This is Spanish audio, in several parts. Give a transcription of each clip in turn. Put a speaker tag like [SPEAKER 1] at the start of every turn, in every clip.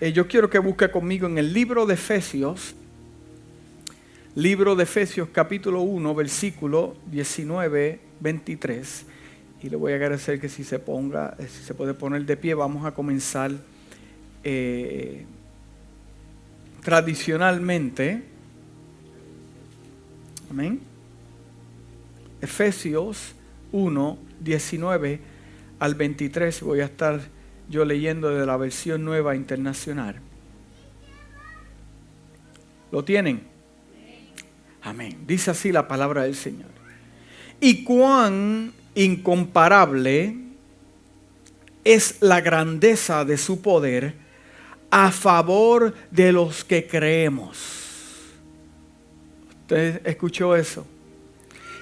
[SPEAKER 1] Eh, yo quiero que busque conmigo en el libro de Efesios, libro de Efesios capítulo 1, versículo 19, 23. Y le voy a agradecer que si se ponga, eh, si se puede poner de pie, vamos a comenzar eh, tradicionalmente. Amén. Efesios 1, 19 al 23. Voy a estar yo leyendo de la versión nueva internacional. ¿Lo tienen? Amén. Dice así la palabra del Señor. Y cuán incomparable es la grandeza de su poder a favor de los que creemos. ¿Usted escuchó eso?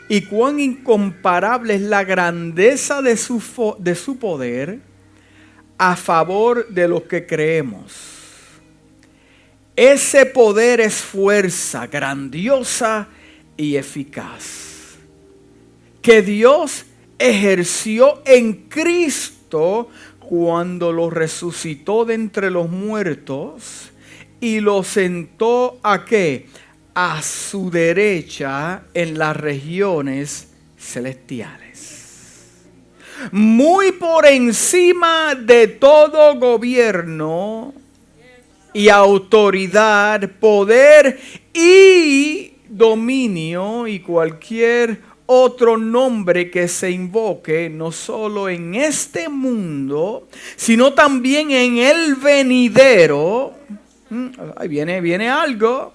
[SPEAKER 1] Y cuán incomparable es la grandeza de su, de su poder a favor de los que creemos. Ese poder es fuerza grandiosa y eficaz que Dios ejerció en Cristo cuando lo resucitó de entre los muertos y lo sentó a qué? A su derecha en las regiones celestiales muy por encima de todo gobierno y autoridad, poder y dominio y cualquier otro nombre que se invoque, no solo en este mundo, sino también en el venidero. Mm, ahí viene, viene algo.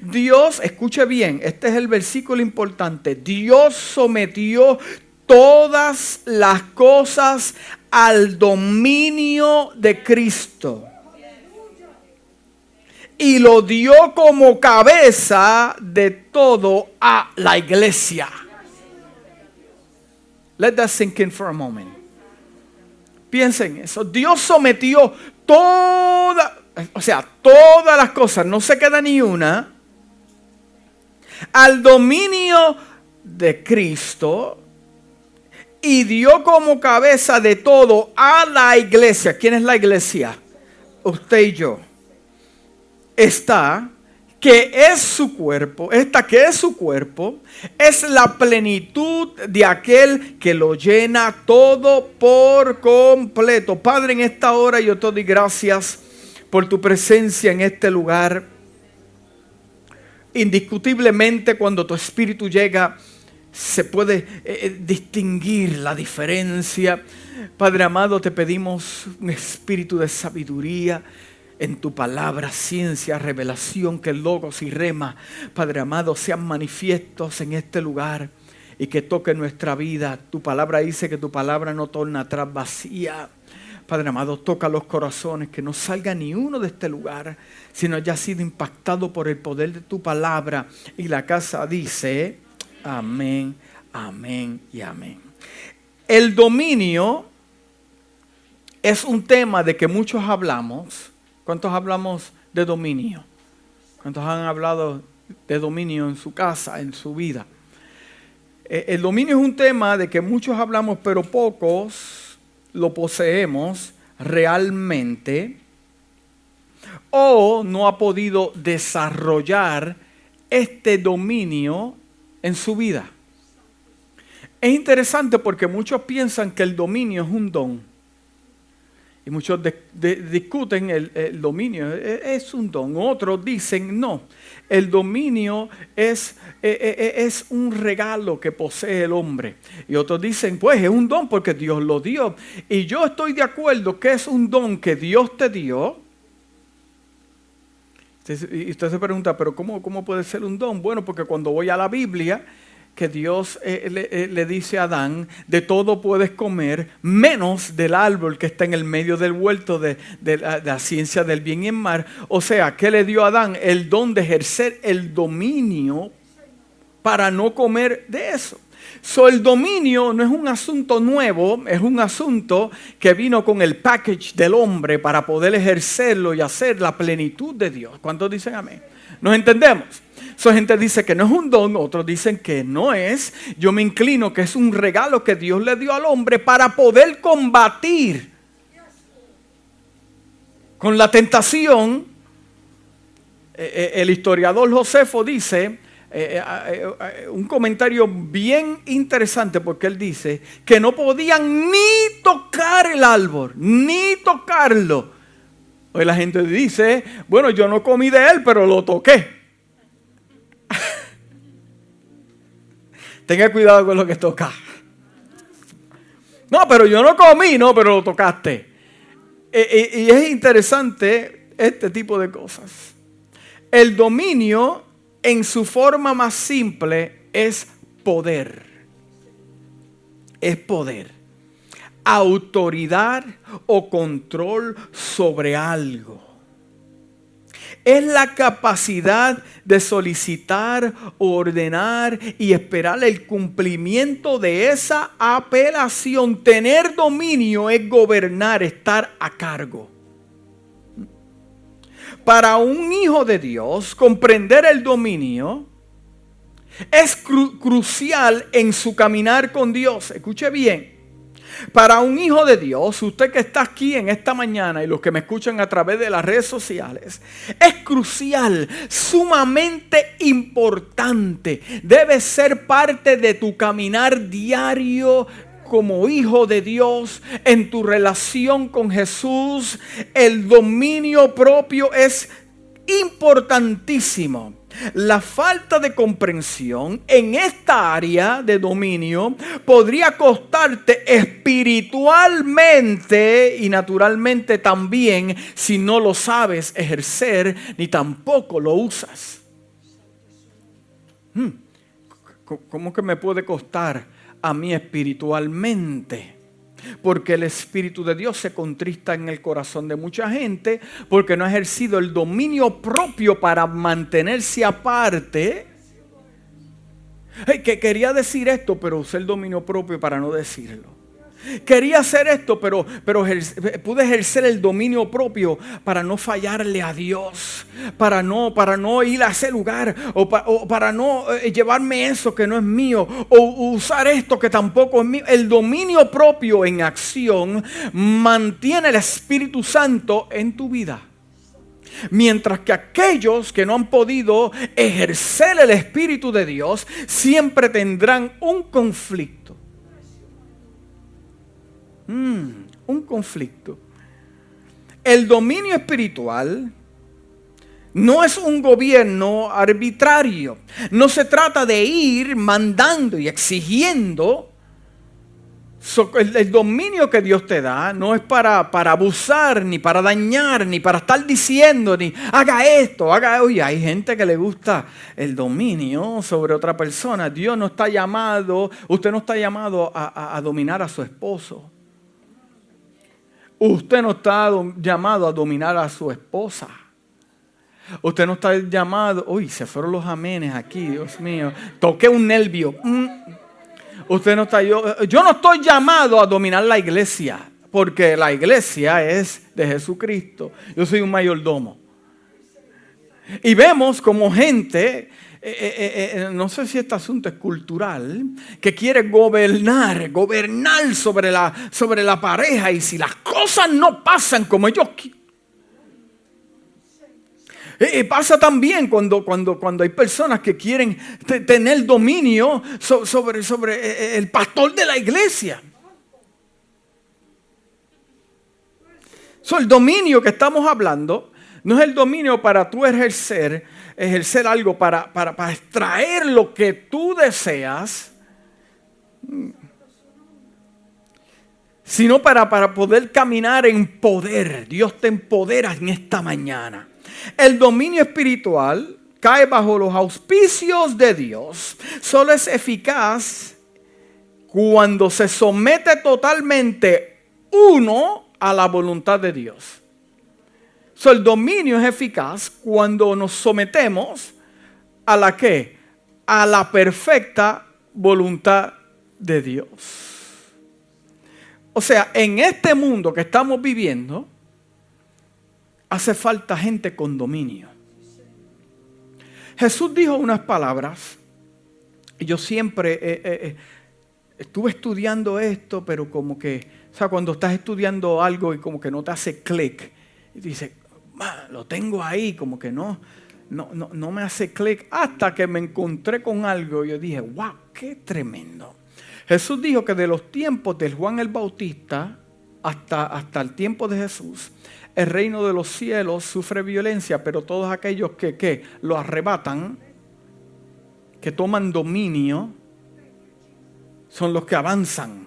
[SPEAKER 1] Dios, escuche bien, este es el versículo importante. Dios sometió todas las cosas al dominio de Cristo. Y lo dio como cabeza de todo a la iglesia. Let that sink in for a moment. Piensen eso. Dios sometió toda, o sea, todas las cosas, no se queda ni una, al dominio de Cristo y dio como cabeza de todo a la iglesia. ¿Quién es la iglesia? Usted y yo. Está que es su cuerpo, esta que es su cuerpo, es la plenitud de aquel que lo llena todo por completo. Padre, en esta hora yo te doy gracias por tu presencia en este lugar. Indiscutiblemente cuando tu espíritu llega, se puede eh, eh, distinguir la diferencia. Padre amado, te pedimos un espíritu de sabiduría en tu palabra, ciencia, revelación, que logos y rema, Padre amado, sean manifiestos en este lugar y que toque nuestra vida. Tu palabra dice que tu palabra no torna atrás vacía. Padre amado, toca los corazones, que no salga ni uno de este lugar, sino haya sido impactado por el poder de tu palabra. Y la casa dice, Amén, amén y amén. El dominio es un tema de que muchos hablamos. ¿Cuántos hablamos de dominio? ¿Cuántos han hablado de dominio en su casa, en su vida? Eh, el dominio es un tema de que muchos hablamos, pero pocos lo poseemos realmente o no ha podido desarrollar este dominio en su vida. Es interesante porque muchos piensan que el dominio es un don. Y muchos discuten el, dominio, e, e, es un don. Otros dicen, no, el dominio es, e, es un regalo que posee el hombre. Y otros dicen, pues es un don porque Dios lo dio. Y yo estoy de acuerdo que es un don que Dios te dio y usted se pregunta, pero cómo, ¿cómo puede ser un don? Bueno, porque cuando voy a la Biblia, que Dios eh, eh, le, dice a Adán, de todo puedes comer, menos del árbol que está en el medio del huerto de, la, de, la, ciencia del bien y el mal. O sea, ¿qué le dio a Adán? El don de ejercer el dominio para no comer de eso. So, el dominio no es un asunto nuevo, es un asunto que vino con el package del hombre para poder ejercerlo y hacer la plenitud de Dios. ¿Cuántos dicen amén? ¿Nos entendemos? So, gente dice que no es un don, otros dicen que no es. Yo me inclino que es un regalo que Dios le dio al hombre para poder combatir con la tentación, eh, eh, el historiador Josefo dice, eh, un comentario bien interesante porque él dice que no podían ni tocar el árbol, ni tocarlo. Hoy la gente dice, bueno, yo no comí de él, pero lo toqué. Tenga cuidado con lo que toca. No, pero yo no comí, no, pero lo tocaste. y es interesante este tipo de cosas. El dominio en su forma más simple es poder. Es poder. Autoridad o control sobre algo. Es la capacidad de solicitar, ordenar y esperar el cumplimiento de esa apelación. Tener dominio es gobernar, estar a cargo. Para un hijo de Dios, comprender el dominio es crucial en su caminar con Dios. Escuche bien. Para un hijo de Dios, usted que está aquí en esta mañana y los que me escuchan a través de las redes sociales, es crucial, sumamente importante. Debe ser parte de tu caminar diario como hijo de Dios, en tu relación con Jesús, el dominio propio es importantísimo. La falta de comprensión en esta área de dominio podría costarte espiritualmente y naturalmente también si no lo sabes ejercer ni tampoco lo usas. Hmm. ¿Cómo que me puede costar? A mí espiritualmente. Porque el Espíritu de Dios se contrista en el corazón de mucha gente porque no ha ejercido el dominio propio para mantenerse aparte. que quería decir esto, pero usé el dominio propio para no decirlo. Quería hacer esto, pero, pero pude ejercer el dominio propio para no fallarle a Dios, para no, para no ir a ese lugar, o, para no eh, llevarme eso que no es mío, o usar esto que tampoco es mío. El dominio propio en acción mantiene el Espíritu Santo en tu vida. Mientras que aquellos que no han podido ejercer el Espíritu de Dios siempre tendrán un conflicto Mm, un conflicto. El dominio espiritual no es un gobierno arbitrario. No se trata de ir mandando y exigiendo. el, dominio que Dios te da no es para, para, abusar, ni para dañar, ni para estar diciendo, ni haga esto, haga. Oye, hay gente que le gusta el dominio sobre otra persona. Dios no está llamado, usted no está llamado a dominar a su esposo. Usted no está llamado a dominar a su esposa. Usted no está llamado, uy, se fueron los amenes aquí, Dios mío. Toqué un nervio. Mm. Usted no está, yo, yo no estoy llamado a dominar la iglesia, porque la iglesia es de Jesucristo. Yo soy un mayordomo. Y vemos como gente eh, eh, eh, no sé si este asunto es cultural, que quiere gobernar, gobernar sobre la, sobre la pareja y si las cosas no pasan como ellos y pasa también cuando, cuando, cuando hay personas que quieren tener dominio sobre, sobre el pastor de la iglesia. So, el dominio que estamos hablando no es el dominio para tú ejercer ejercer algo para, para, extraer lo que tú deseas, sino para, para poder caminar en poder. Dios te empodera en esta mañana. El dominio espiritual cae bajo los auspicios de Dios. Solo es eficaz cuando se somete totalmente uno a la voluntad de Dios el dominio es eficaz cuando nos sometemos a la que? A la perfecta voluntad de Dios. O sea, en este mundo que estamos viviendo, hace falta gente con dominio. Jesús dijo unas palabras, y yo siempre eh, eh, eh, estuve estudiando esto, pero como que, o sea, cuando estás estudiando algo y como que no te hace clic, Y lo tengo ahí, como que no, no, no, no me hace clic. Hasta que me encontré con algo. Y yo dije, wow, qué tremendo. Jesús dijo que de los tiempos del Juan el Bautista hasta, hasta el tiempo de Jesús, el reino de los cielos sufre violencia, pero todos aquellos que, que lo arrebatan, que toman dominio, son los que avanzan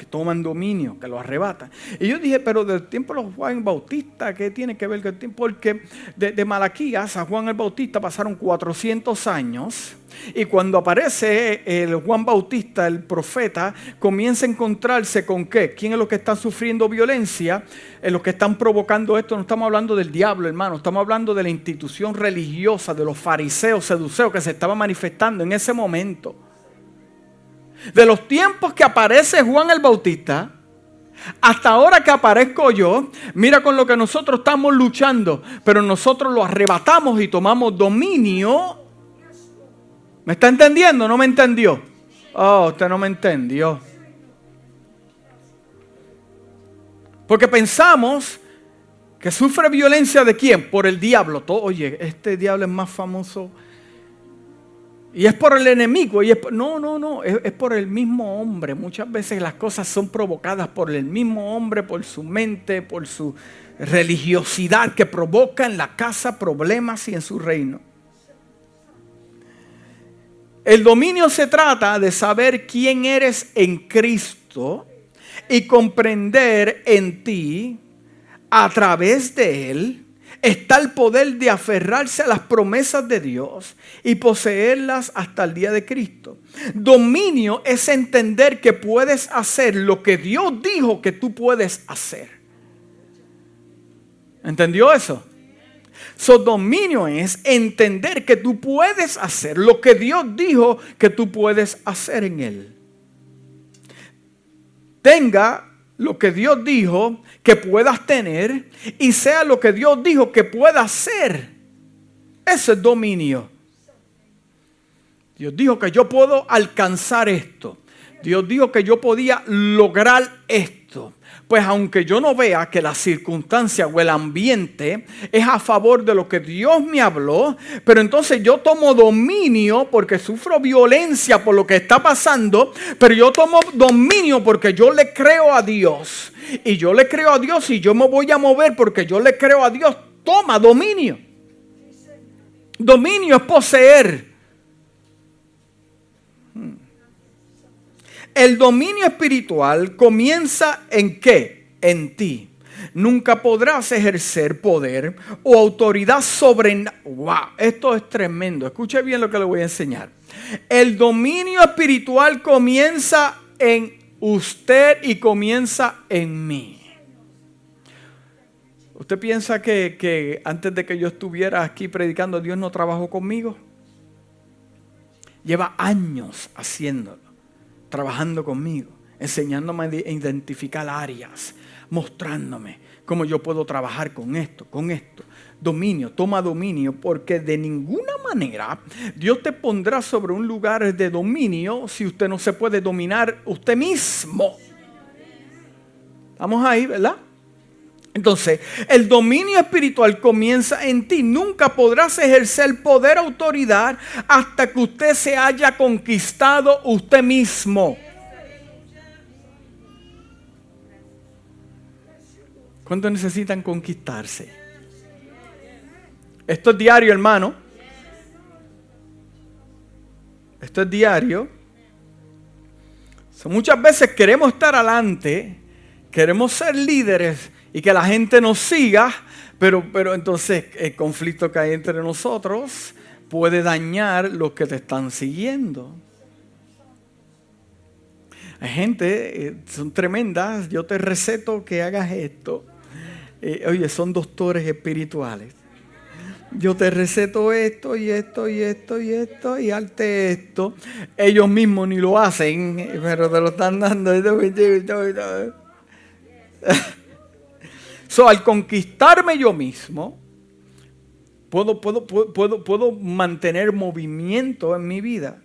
[SPEAKER 1] que toman dominio, que lo arrebatan. Y yo dije, pero del tiempo de Juan Bautista, ¿qué tiene que ver con el tiempo? Porque de, Malaquías a Juan el Bautista pasaron 400 años. Y cuando aparece el Juan Bautista, el profeta, comienza a encontrarse con qué? ¿Quién es los que están sufriendo violencia? En los que están provocando esto, no estamos hablando del diablo, hermano, estamos hablando de la institución religiosa, de los fariseos, seduceos que se estaban manifestando en ese momento de los tiempos que aparece Juan el Bautista, hasta ahora que aparezco yo, mira con lo que nosotros estamos luchando, pero nosotros lo arrebatamos y tomamos dominio. ¿Me está entendiendo? ¿No me entendió? Oh, usted no me entendió. Porque pensamos que sufre violencia de quién? Por el diablo. Oye, este diablo es más famoso y es por el enemigo. Y es no, no, no. Es, por el mismo hombre. Muchas veces las cosas son provocadas por el mismo hombre, por su mente, por su religiosidad que provoca en la casa problemas y en su reino. El dominio se trata de saber quién eres en Cristo y comprender en ti, a través de Él, está el poder de aferrarse a las promesas de Dios y poseerlas hasta el día de Cristo. Dominio es entender que puedes hacer lo que Dios dijo que tú puedes hacer. ¿Entendió eso? So, dominio es entender que tú puedes hacer lo que Dios dijo que tú puedes hacer en Él. Tenga lo que Dios dijo que puedas tener y sea lo que Dios dijo que puedas ser. Ese es dominio. Dios dijo que yo puedo alcanzar esto. Dios dijo que yo podía lograr esto pues aunque yo no vea que la circunstancia o el ambiente es a favor de lo que Dios me habló, pero entonces yo tomo dominio porque sufro violencia por lo que está pasando, pero yo tomo dominio porque yo le creo a Dios. Y yo le creo a Dios y yo me voy a mover porque yo le creo a Dios. Toma dominio. Dominio es poseer. El dominio espiritual comienza en qué? En ti. Nunca podrás ejercer poder o autoridad sobre... ¡Wow! Esto es tremendo. Escuche bien lo que le voy a enseñar. El dominio espiritual comienza en usted y comienza en mí. ¿Usted piensa que, que, antes de que yo estuviera aquí predicando, Dios no trabajó conmigo? Lleva años haciéndolo trabajando conmigo, enseñándome a identificar áreas, mostrándome cómo yo puedo trabajar con esto, con esto. Dominio, toma dominio, porque de ninguna manera Dios te pondrá sobre un lugar de dominio si usted no se puede dominar usted mismo. Estamos ahí, ¿verdad? Entonces, el dominio espiritual comienza en ti. Nunca podrás ejercer poder, autoridad, hasta que usted se haya conquistado usted mismo. ¿Cuántos necesitan conquistarse? Esto es diario, hermano. Esto es diario. muchas veces queremos estar adelante, queremos ser líderes y que la gente nos siga, pero, pero entonces el conflicto que hay entre nosotros puede dañar los que te están siguiendo. Hay gente, eh, son tremendas, yo te receto que hagas esto. Eh, oye, son doctores espirituales. Yo te receto esto y esto y esto y esto y arte esto. Ellos mismos ni lo hacen, pero te lo están dando. So, al conquistarme yo mismo, puedo, puedo, puedo, puedo mantener movimiento en mi vida.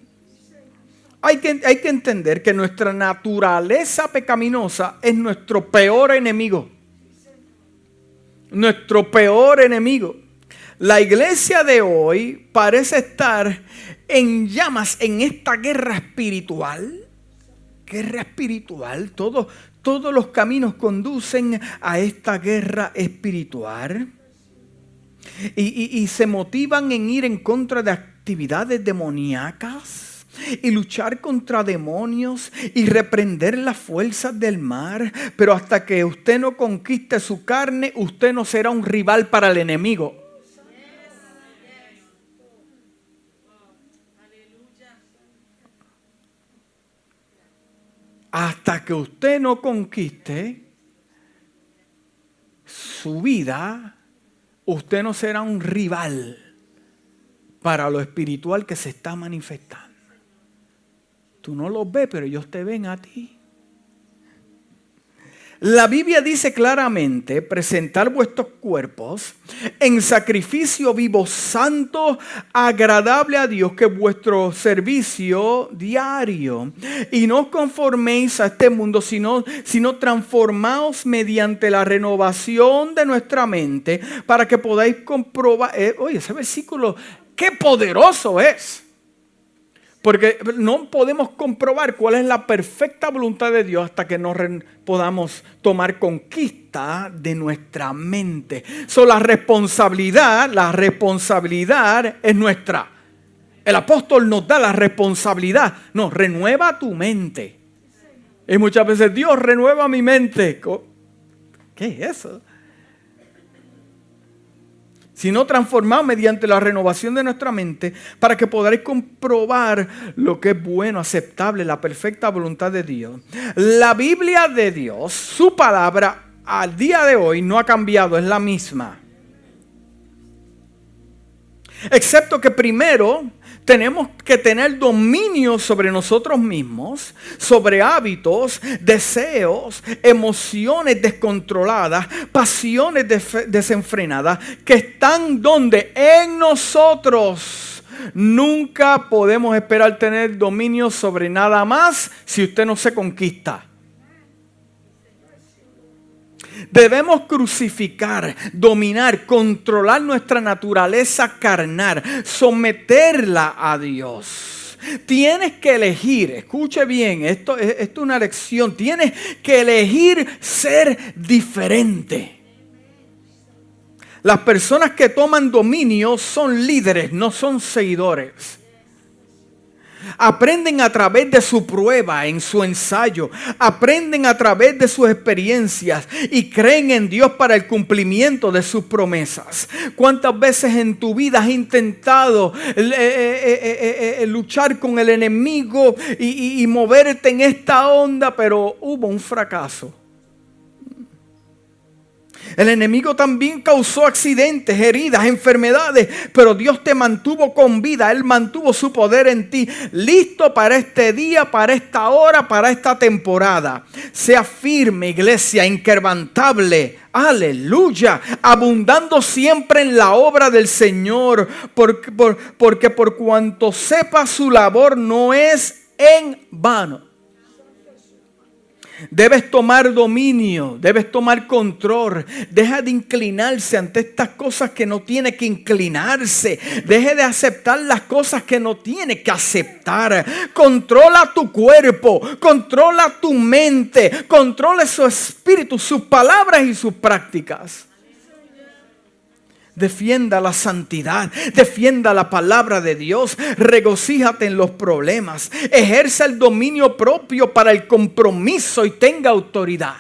[SPEAKER 1] Hay que, hay que entender que nuestra naturaleza pecaminosa es nuestro peor enemigo. nuestro peor enemigo. La iglesia de hoy parece estar en llamas en esta guerra espiritual. Guerra espiritual. Todo, todos los caminos conducen a esta guerra espiritual. Y, se motivan en ir en contra de actividades demoníacas y luchar contra demonios y reprender las fuerzas del mar. Pero hasta que usted no conquiste su carne, usted no será un rival para el enemigo. Hasta que usted no conquiste su vida, usted no será un rival para lo espiritual que se está manifestando. Tú no los ves, pero ellos te ven a ti. La Biblia dice claramente, presentar vuestros cuerpos en sacrificio vivo, santo, agradable a Dios, que es vuestro servicio diario. Y no conforméis a este mundo, sino, sino transformaos mediante la renovación de nuestra mente para que podáis comprobar. Eh, oye, ese versículo, qué poderoso es. Porque no podemos comprobar cuál es la perfecta voluntad de Dios hasta que no podamos tomar conquista de nuestra mente. So, la responsabilidad, la responsabilidad es nuestra. El apóstol nos da la responsabilidad. No, renueva tu mente. Y muchas veces Dios renueva mi mente. ¿Qué es eso? Sino transformado mediante la renovación de nuestra mente para que podáis comprobar lo que es bueno, aceptable, la perfecta voluntad de Dios. La Biblia de Dios, su palabra, al día de hoy no ha cambiado, es la misma. Excepto que primero tenemos que tener dominio sobre nosotros mismos, sobre hábitos, deseos, emociones descontroladas, pasiones desenfrenadas que están donde en nosotros. Nunca podemos esperar tener dominio sobre nada más si usted no se conquista. Debemos crucificar, dominar, controlar nuestra naturaleza carnal, someterla a Dios. Tienes que elegir, escuche bien, esto, esto es una lección, tienes que elegir ser diferente. Las personas que toman dominio son líderes, no son seguidores. Aprenden a través de su prueba, en su ensayo. Aprenden a través de sus experiencias y creen en Dios para el cumplimiento de sus promesas. ¿Cuántas veces en tu vida has intentado eh, eh, eh, luchar con el enemigo y, y moverte en esta onda, pero hubo un fracaso? El enemigo también causó accidentes, heridas, enfermedades, pero Dios te mantuvo con vida. Él mantuvo su poder en ti, listo para este día, para esta hora, para esta temporada. Sea firme, iglesia, inquebrantable. Aleluya, abundando siempre en la obra del Señor, porque por, porque por cuanto sepa su labor no es en vano. Debes tomar dominio, debes tomar control. Deja de inclinarse ante estas cosas que no tiene que inclinarse. Deje de aceptar las cosas que no tiene que aceptar. Controla tu cuerpo, controla tu mente, controla su espíritu, sus palabras y sus prácticas. Defienda la santidad, defienda la palabra de Dios, regocíjate en los problemas, ejerza el dominio propio para el compromiso y tenga autoridad.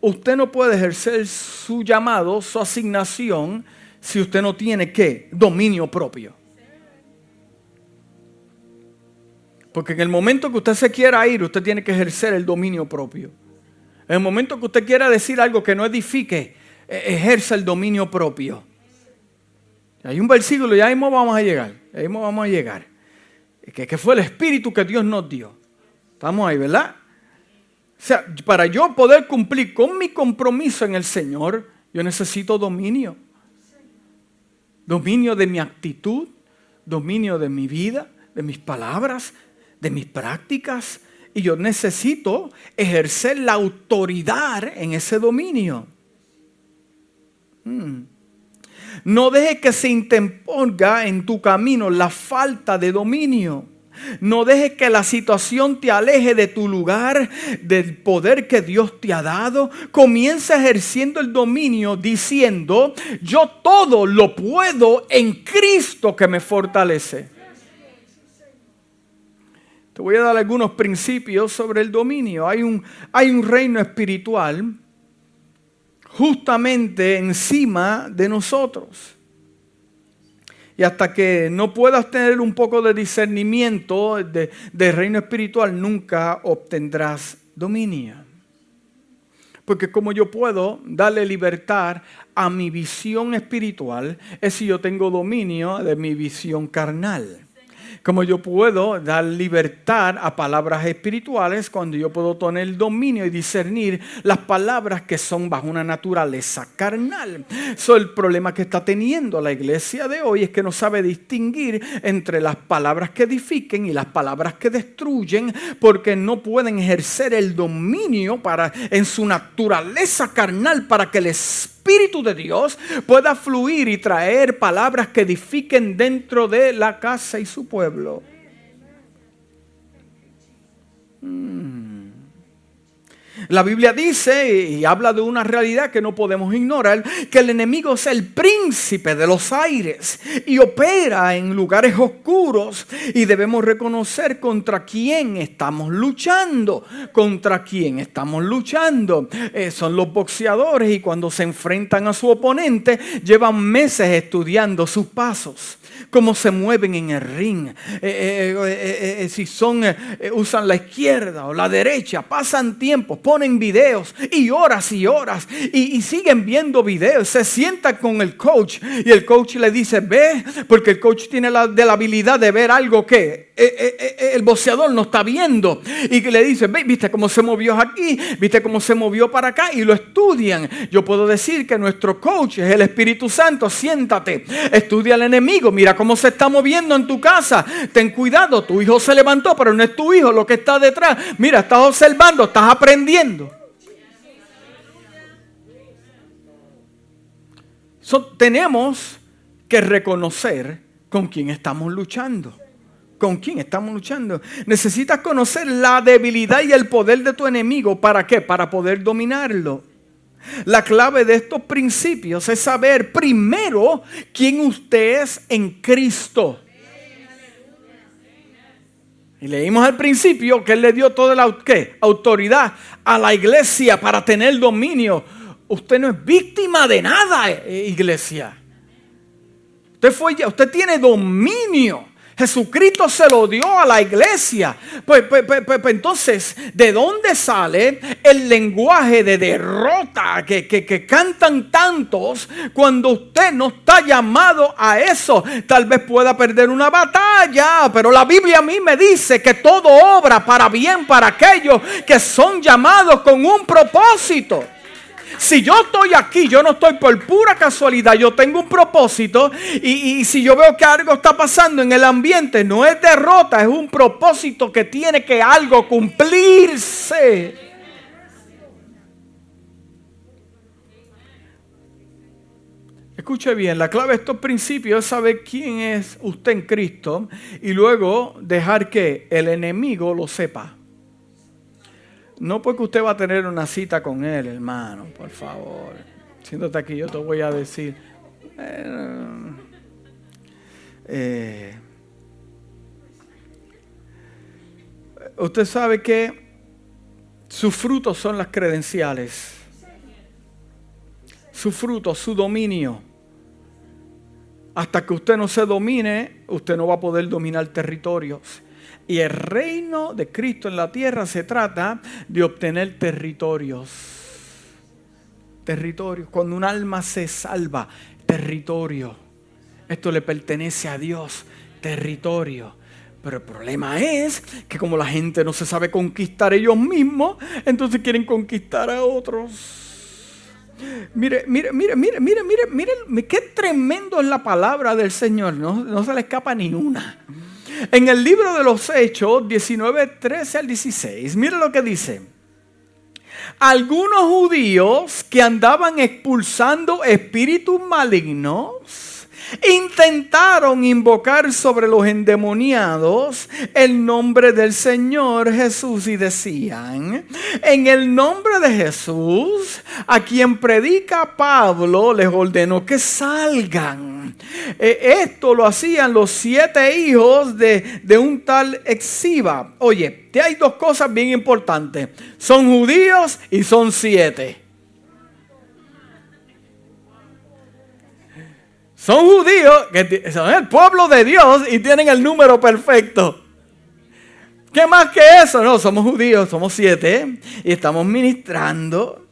[SPEAKER 1] Usted no puede ejercer su llamado, su asignación, si usted no tiene qué? Dominio propio. Porque en el momento que usted se quiera ir, usted tiene que ejercer el dominio propio. En el momento que usted quiera decir algo que no edifique, ejerza el dominio propio. Hay un versículo, ya mismo vamos a llegar, ya mismo vamos a llegar, que, que fue el espíritu que Dios nos dio. Estamos ahí, ¿verdad? O sea, para yo poder cumplir con mi compromiso en el Señor, yo necesito dominio. Dominio de mi actitud, dominio de mi vida, de mis palabras, de mis prácticas. Y yo necesito ejercer la autoridad en ese dominio. Mm. No dejes que se interponga en tu camino la falta de dominio. No dejes que la situación te aleje de tu lugar, del poder que Dios te ha dado. Comienza ejerciendo el dominio diciendo, yo todo lo puedo en Cristo que me fortalece. Te voy a dar algunos principios sobre el dominio. Hay un, hay un reino espiritual justamente encima de nosotros. Y hasta que no puedas tener un poco de discernimiento de, reino espiritual, nunca obtendrás dominio. Porque como yo puedo darle libertad a mi visión espiritual, es si yo tengo dominio de mi visión carnal como yo puedo dar libertad a palabras espirituales cuando yo puedo tener dominio y discernir las palabras que son bajo una naturaleza carnal. So, el problema que está teniendo la iglesia de hoy es que no sabe distinguir entre las palabras que edifiquen y las palabras que destruyen porque no pueden ejercer el dominio para en su naturaleza carnal para que el Espíritu de Dios pueda fluir y traer palabras que edifiquen dentro de la casa y su pueblo. Mm. La Biblia dice y habla de una realidad que no podemos ignorar, que el enemigo es el príncipe de los aires y opera en lugares oscuros y debemos reconocer contra quién estamos luchando, contra quién estamos luchando. Eh, son los boxeadores y cuando se enfrentan a su oponente llevan meses estudiando sus pasos cómo se mueven en el ring, eh, eh, si son, usan la izquierda o la derecha, pasan tiempo, ponen videos y horas y horas y, siguen viendo videos, se sientan con el coach y el coach le dice, ve, porque el coach tiene la, de la habilidad de ver algo que el boxeador no está viendo y le dice, ve, viste cómo se movió aquí, viste cómo se movió para acá y lo estudian. Yo puedo decir que nuestro coach es el Espíritu Santo, siéntate, estudia al enemigo, mira cómo se está moviendo en tu casa. Ten cuidado, tu hijo se levantó, pero no es tu hijo lo que está detrás. Mira, estás observando, estás aprendiendo. Tenemos que reconocer con quién estamos luchando. ¿Con quién estamos luchando? Necesitas conocer la debilidad y el poder de tu enemigo. ¿Para qué? Para poder dominarlo. La clave de estos principios es saber primero quién usted es en Cristo. Y leímos al principio que Él le dio toda la autoridad a la iglesia para tener dominio. Usted no es víctima de nada, eh, iglesia. Usted, fue, usted tiene dominio. Jesucristo se lo dio a la iglesia. Pues, pues, pues, pues, entonces, ¿de dónde sale el lenguaje de derrota que, que, cantan tantos cuando usted no está llamado a eso? Tal vez pueda perder una batalla, pero la Biblia a mí me dice que todo obra para bien para aquellos que son llamados con un propósito. Si yo estoy aquí, yo no estoy por pura casualidad, yo tengo un propósito y, si yo veo que algo está pasando en el ambiente, no es derrota, es un propósito que tiene que algo cumplirse. Escuche bien, la clave de estos principios es saber quién es usted en Cristo y luego dejar que el enemigo lo sepa. No porque usted va a tener una cita con él, hermano, por favor. Siéntate aquí, yo te voy a decir. Eh, usted sabe que sus frutos son las credenciales. Su fruto, su dominio. Hasta que usted no se domine, usted no va a poder dominar territorios. Y el reino de Cristo en la tierra se trata de obtener territorios. Territorios. Cuando un alma se salva, territorio. Esto le pertenece a Dios, territorio. Pero el problema es que como la gente no se sabe conquistar ellos mismos, entonces quieren conquistar a otros. Mire, mire, mire, mire, mire, mire, mire, qué tremendo es la palabra del Señor. No, no se le escapa ni una. En el libro de los Hechos 19, 13 al 16, mire lo que dice. algunos judíos que andaban expulsando espíritus malignos intentaron invocar sobre los endemoniados el nombre del Señor Jesús y decían, en el nombre de Jesús, a quien predica Pablo, les ordenó que salgan. Eh, esto lo hacían los siete hijos de, de un tal Exiba. Oye, te hay dos cosas bien importantes. Son judíos y son siete. Son judíos que son el pueblo de Dios y tienen el número perfecto. ¿Qué más que eso? No, somos judíos, somos siete y estamos ministrando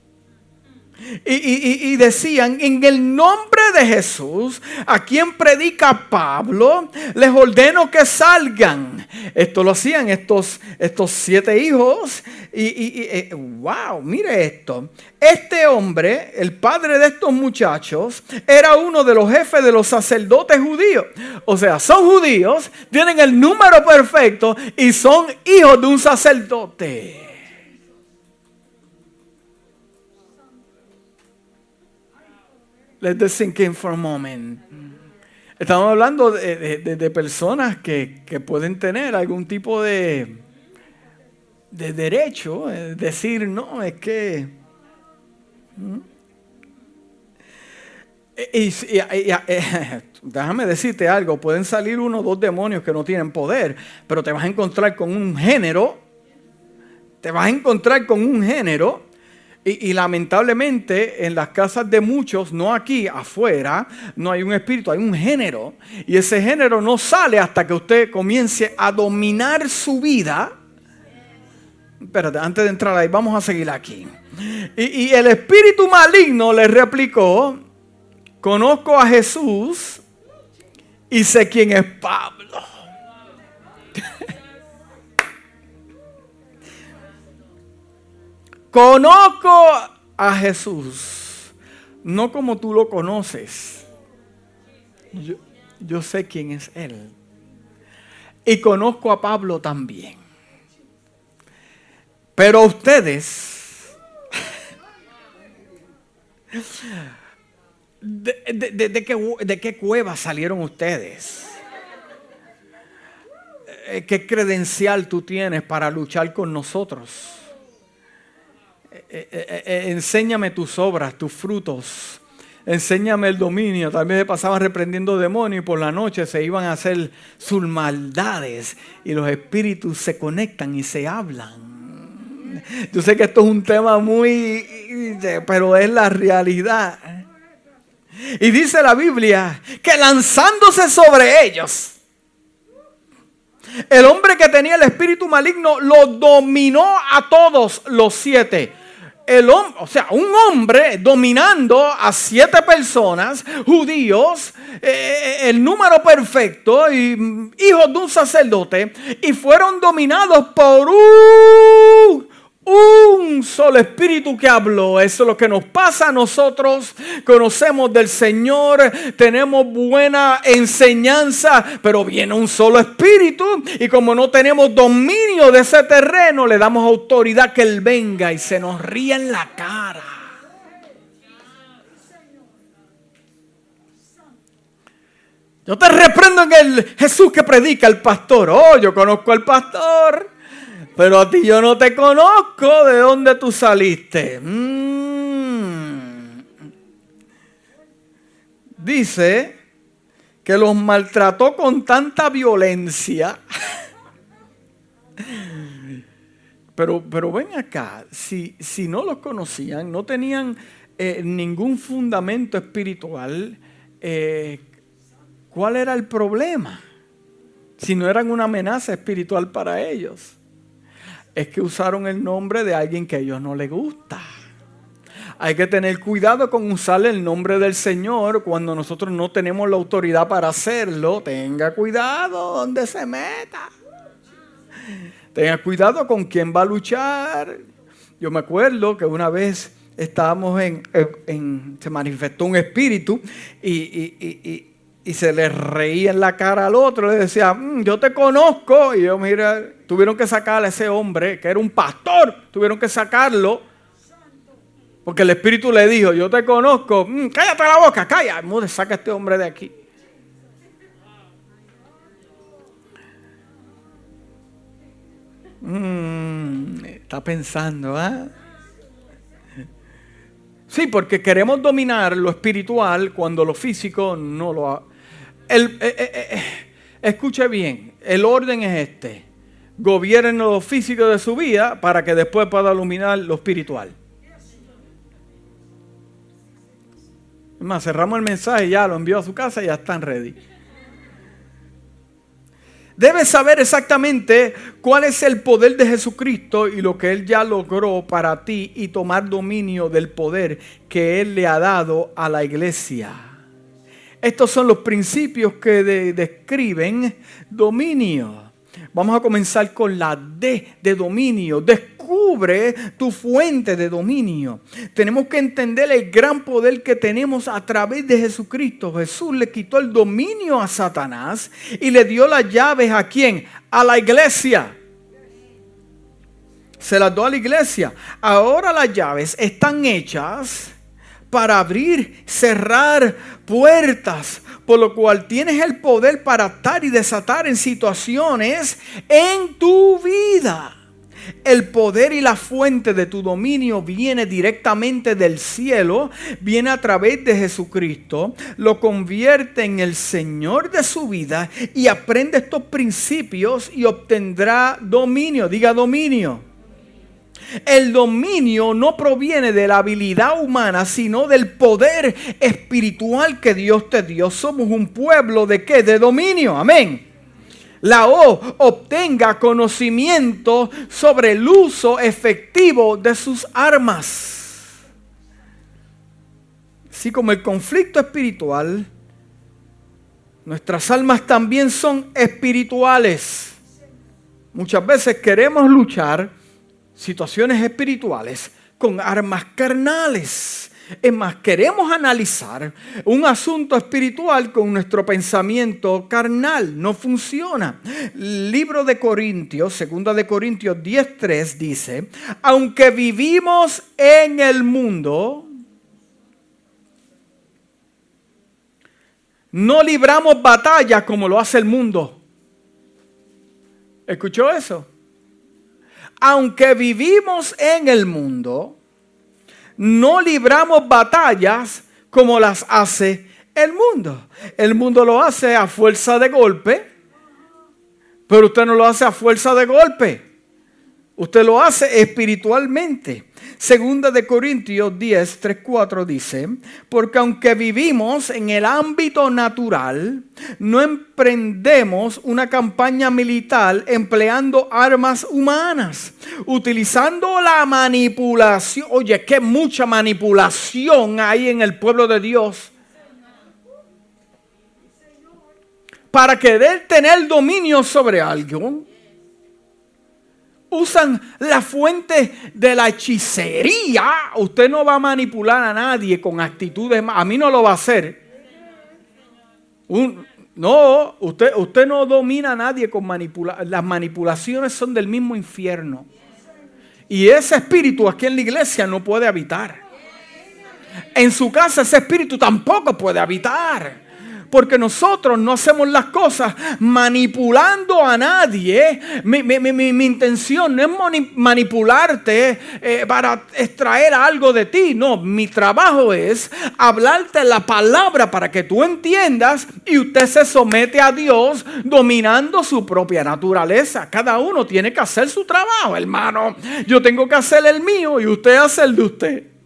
[SPEAKER 1] y, decían, en el nombre de Jesús, a quien predica Pablo, les ordeno que salgan. Esto lo hacían estos, estos siete hijos. Y, eh, wow, mire esto. Este hombre, el padre de estos muchachos, era uno de los jefes de los sacerdotes judíos. O sea, son judíos, tienen el número perfecto y son hijos de un sacerdote. Let this sink in for a moment. Estamos hablando de, personas que, pueden tener algún tipo de, de derecho, es decir, no, es que... Y, déjame decirte algo, pueden salir uno o dos demonios que no tienen poder, pero te vas a encontrar con un género, te vas a encontrar con un género y, lamentablemente en las casas de muchos, no aquí, afuera, no hay un espíritu, hay un género. Y ese género no sale hasta que usted comience a dominar su vida. Espérate, antes de entrar ahí, vamos a seguir aquí. Y, y el espíritu maligno le replicó, conozco a Jesús y sé quién es Pablo. Conozco a Jesús, no como tú lo conoces. Yo, sé quién es Él. Y conozco a Pablo también. Pero ustedes, de, qué, ¿de, qué, cueva salieron ustedes? Eh, ¿Qué credencial tú tienes para luchar con nosotros? Eh, eh, eh, enséñame tus obras, tus frutos. Enséñame el dominio. Tal vez pasaban reprendiendo demonios y por la noche se iban a hacer sus maldades y los espíritus se conectan y se hablan. Yo sé que esto es un tema muy, pero es la realidad. Y dice la Biblia que lanzándose sobre ellos, el hombre que tenía el espíritu maligno lo dominó a todos los siete el o sea, un hombre dominando a siete personas, judíos, eh, eh, el número perfecto, y mm, hijos de un sacerdote, y fueron dominados por un un solo espíritu que habló. Eso es lo que nos pasa a nosotros. Conocemos del Señor, tenemos buena enseñanza, pero viene un solo espíritu. Y como no tenemos dominio de ese terreno, le damos autoridad que Él venga y se nos ría en la cara. Yo te reprendo en el Jesús que predica el pastor. Oh, yo conozco al pastor. Pero a ti yo no te conozco de dónde tú saliste. Mm. Dice que los maltrató con tanta violencia. Pero, pero ven acá, si, si no los conocían, no tenían eh, ningún fundamento espiritual, eh, ¿cuál era el problema? Si no eran una amenaza espiritual para ellos es que usaron el nombre de alguien que a ellos no les gusta. Hay que tener cuidado con usar el nombre del Señor cuando nosotros no tenemos la autoridad para hacerlo. Tenga cuidado donde se meta. Tenga cuidado con quién va a luchar. Yo me acuerdo que una vez estábamos en, se manifestó un espíritu y, y se le reía en la cara al otro, le decía, mm, yo te conozco. Y yo, mira, tuvieron que sacar a ese hombre, que era un pastor, tuvieron que sacarlo Porque el Espíritu le dijo, yo te conozco, mm, cállate la boca, calla, mude, saca a este hombre de aquí. Mm, está pensando, ¿ah? Sí, porque queremos dominar lo espiritual cuando lo físico no lo. Eh, eh, eh, escuche bien, el orden es este. Gobierne lo físico de su vida para que después pueda iluminar lo espiritual. Es más, cerramos el mensaje, ya lo envió a su casa y ya están ready. Debes saber exactamente cuál es el poder de Jesucristo y lo que Él ya logró para ti y tomar dominio del poder que Él le ha dado a la iglesia. Estos son los principios que describen dominio. Vamos a comenzar con la D de dominio. Descubre tu fuente de dominio. Tenemos que entender el gran poder que tenemos a través de Jesucristo. Jesús le quitó el dominio a Satanás y le dio las llaves a quién? A la iglesia. Se las dio a la iglesia. Ahora las llaves están hechas para abrir, cerrar puertas, por lo cual tienes el poder para atar y desatar en situaciones en tu vida. El poder y la fuente de tu dominio viene directamente del cielo, viene a través de Jesucristo, lo convierte en el Señor de su vida y aprende estos principios y obtendrá dominio. Diga dominio. El dominio no proviene de la habilidad humana, sino del poder espiritual que Dios te dio. Somos un pueblo de qué? De dominio. Amén. La O obtenga conocimiento sobre el uso efectivo de sus armas. Así como el conflicto espiritual, nuestras almas también son espirituales. Muchas veces queremos luchar situaciones espirituales con armas carnales. Es más, queremos analizar un asunto espiritual con nuestro pensamiento carnal. No funciona. Libro de Corintios, segunda de Corintios 10.3 dice, aunque vivimos en el mundo, no libramos batalla como lo hace el mundo. ¿Escuchó eso? Aunque vivimos en el mundo, no libramos batallas como las hace el mundo. El mundo lo hace a fuerza de golpe, pero usted no lo hace a fuerza de golpe. Usted lo hace espiritualmente. Segunda de Corintios 10, 3, 4 dice, porque aunque vivimos en el ámbito natural, no emprendemos una campaña militar empleando armas humanas, utilizando la manipulación. Oye, que mucha manipulación hay en el pueblo de Dios. Para querer tener dominio sobre algo, usan la fuente de la hechicería, usted no va a manipular a nadie con actitudes, a mí no lo va a hacer. no, usted, usted no domina a nadie con manipulación. Las manipulaciones son del mismo infierno. Y ese espíritu aquí en la iglesia no puede habitar. En su casa ese espíritu tampoco puede habitar. Porque nosotros no hacemos las cosas manipulando a nadie. Mi, intención no es manipularte eh, para extraer algo de ti. No, mi trabajo es hablarte la palabra para que tú entiendas y usted se somete a Dios dominando su propia naturaleza. Cada uno tiene que hacer su trabajo, hermano. Yo tengo que hacer el mío y usted hace el de usted.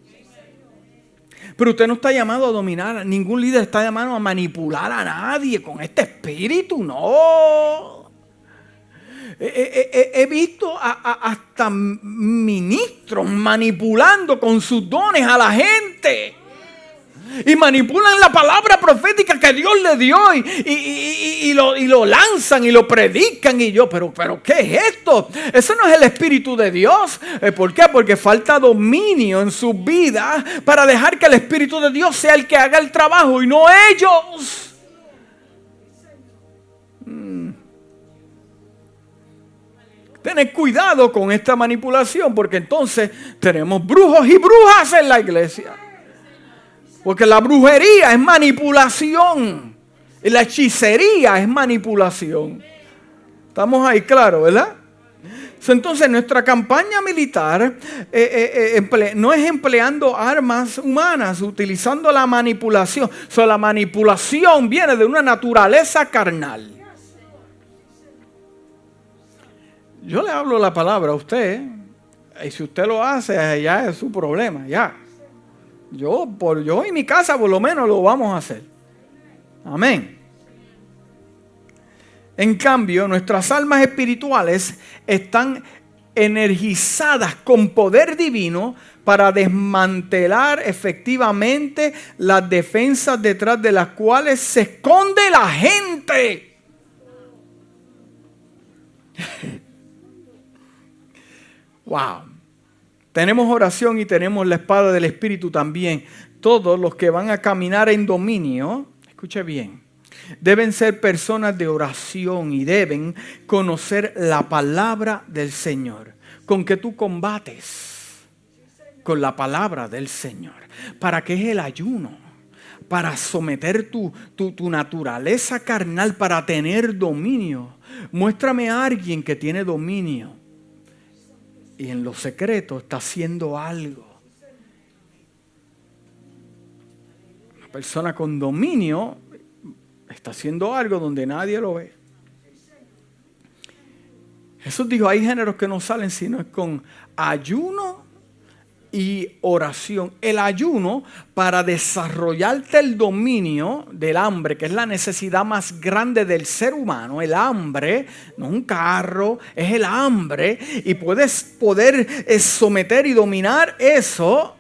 [SPEAKER 1] Pero usted no está llamado a dominar, ningún líder está llamado a manipular a nadie con este espíritu, no. He, visto hasta ministros manipulando con sus dones a la gente y manipulan la palabra profética que Dios le dio y, lo, lanzan y lo predican. Y yo, pero, pero ¿qué es esto? Eso no es el Espíritu de Dios. Eh, ¿Por qué? Porque falta dominio en su vida para dejar que el Espíritu de Dios sea el que haga el trabajo y no ellos. Mm. Tened cuidado con esta manipulación porque entonces tenemos brujos y brujas en la iglesia. Porque la brujería es manipulación. Y la hechicería es manipulación. Estamos ahí claro, ¿verdad? Entonces nuestra campaña militar eh, eh, eh, no es empleando armas humanas, utilizando la manipulación. O la manipulación viene de una naturaleza carnal. Yo le hablo la palabra a usted y si usted lo hace, ya es su problema, ya. Yo, por yo y mi casa por lo menos lo vamos a hacer. Amén. En cambio, nuestras almas espirituales están energizadas con poder divino para desmantelar efectivamente las defensas detrás de las cuales se esconde la gente. wow. Tenemos oración y tenemos la espada del Espíritu también. Todos los que van a caminar en dominio, escuche bien, deben ser personas de oración y deben conocer la palabra del Señor. Con que tú combates con la palabra del Señor. ¿Para qué es el ayuno? Para someter tu, tu, tu naturaleza carnal, para tener dominio. Muéstrame a alguien que tiene dominio y en lo secreto está haciendo algo. Una persona con dominio está haciendo algo donde nadie lo ve. Jesús dijo, hay géneros que no salen sino es con ayuno y oración. El ayuno para desarrollarte el dominio del hambre, que es la necesidad más grande del ser humano. El hambre, no un carro, es el hambre. Y puedes poder eh, someter y dominar eso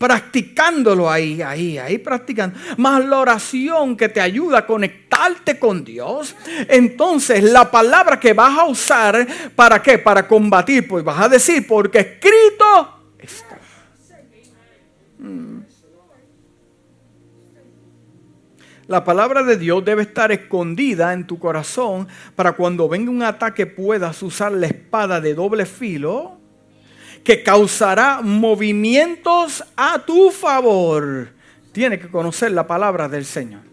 [SPEAKER 1] practicándolo ahí, ahí, ahí practicando. Más la oración que te ayuda a conectarte con Dios. Entonces la palabra que vas a usar, ¿para qué? Para combatir. Pues vas a decir, porque escrito está. Mm. La palabra de Dios debe estar escondida en tu corazón para cuando venga un ataque puedas usar la espada de doble filo que causará movimientos a tu favor. Tiene que conocer la palabra del Señor.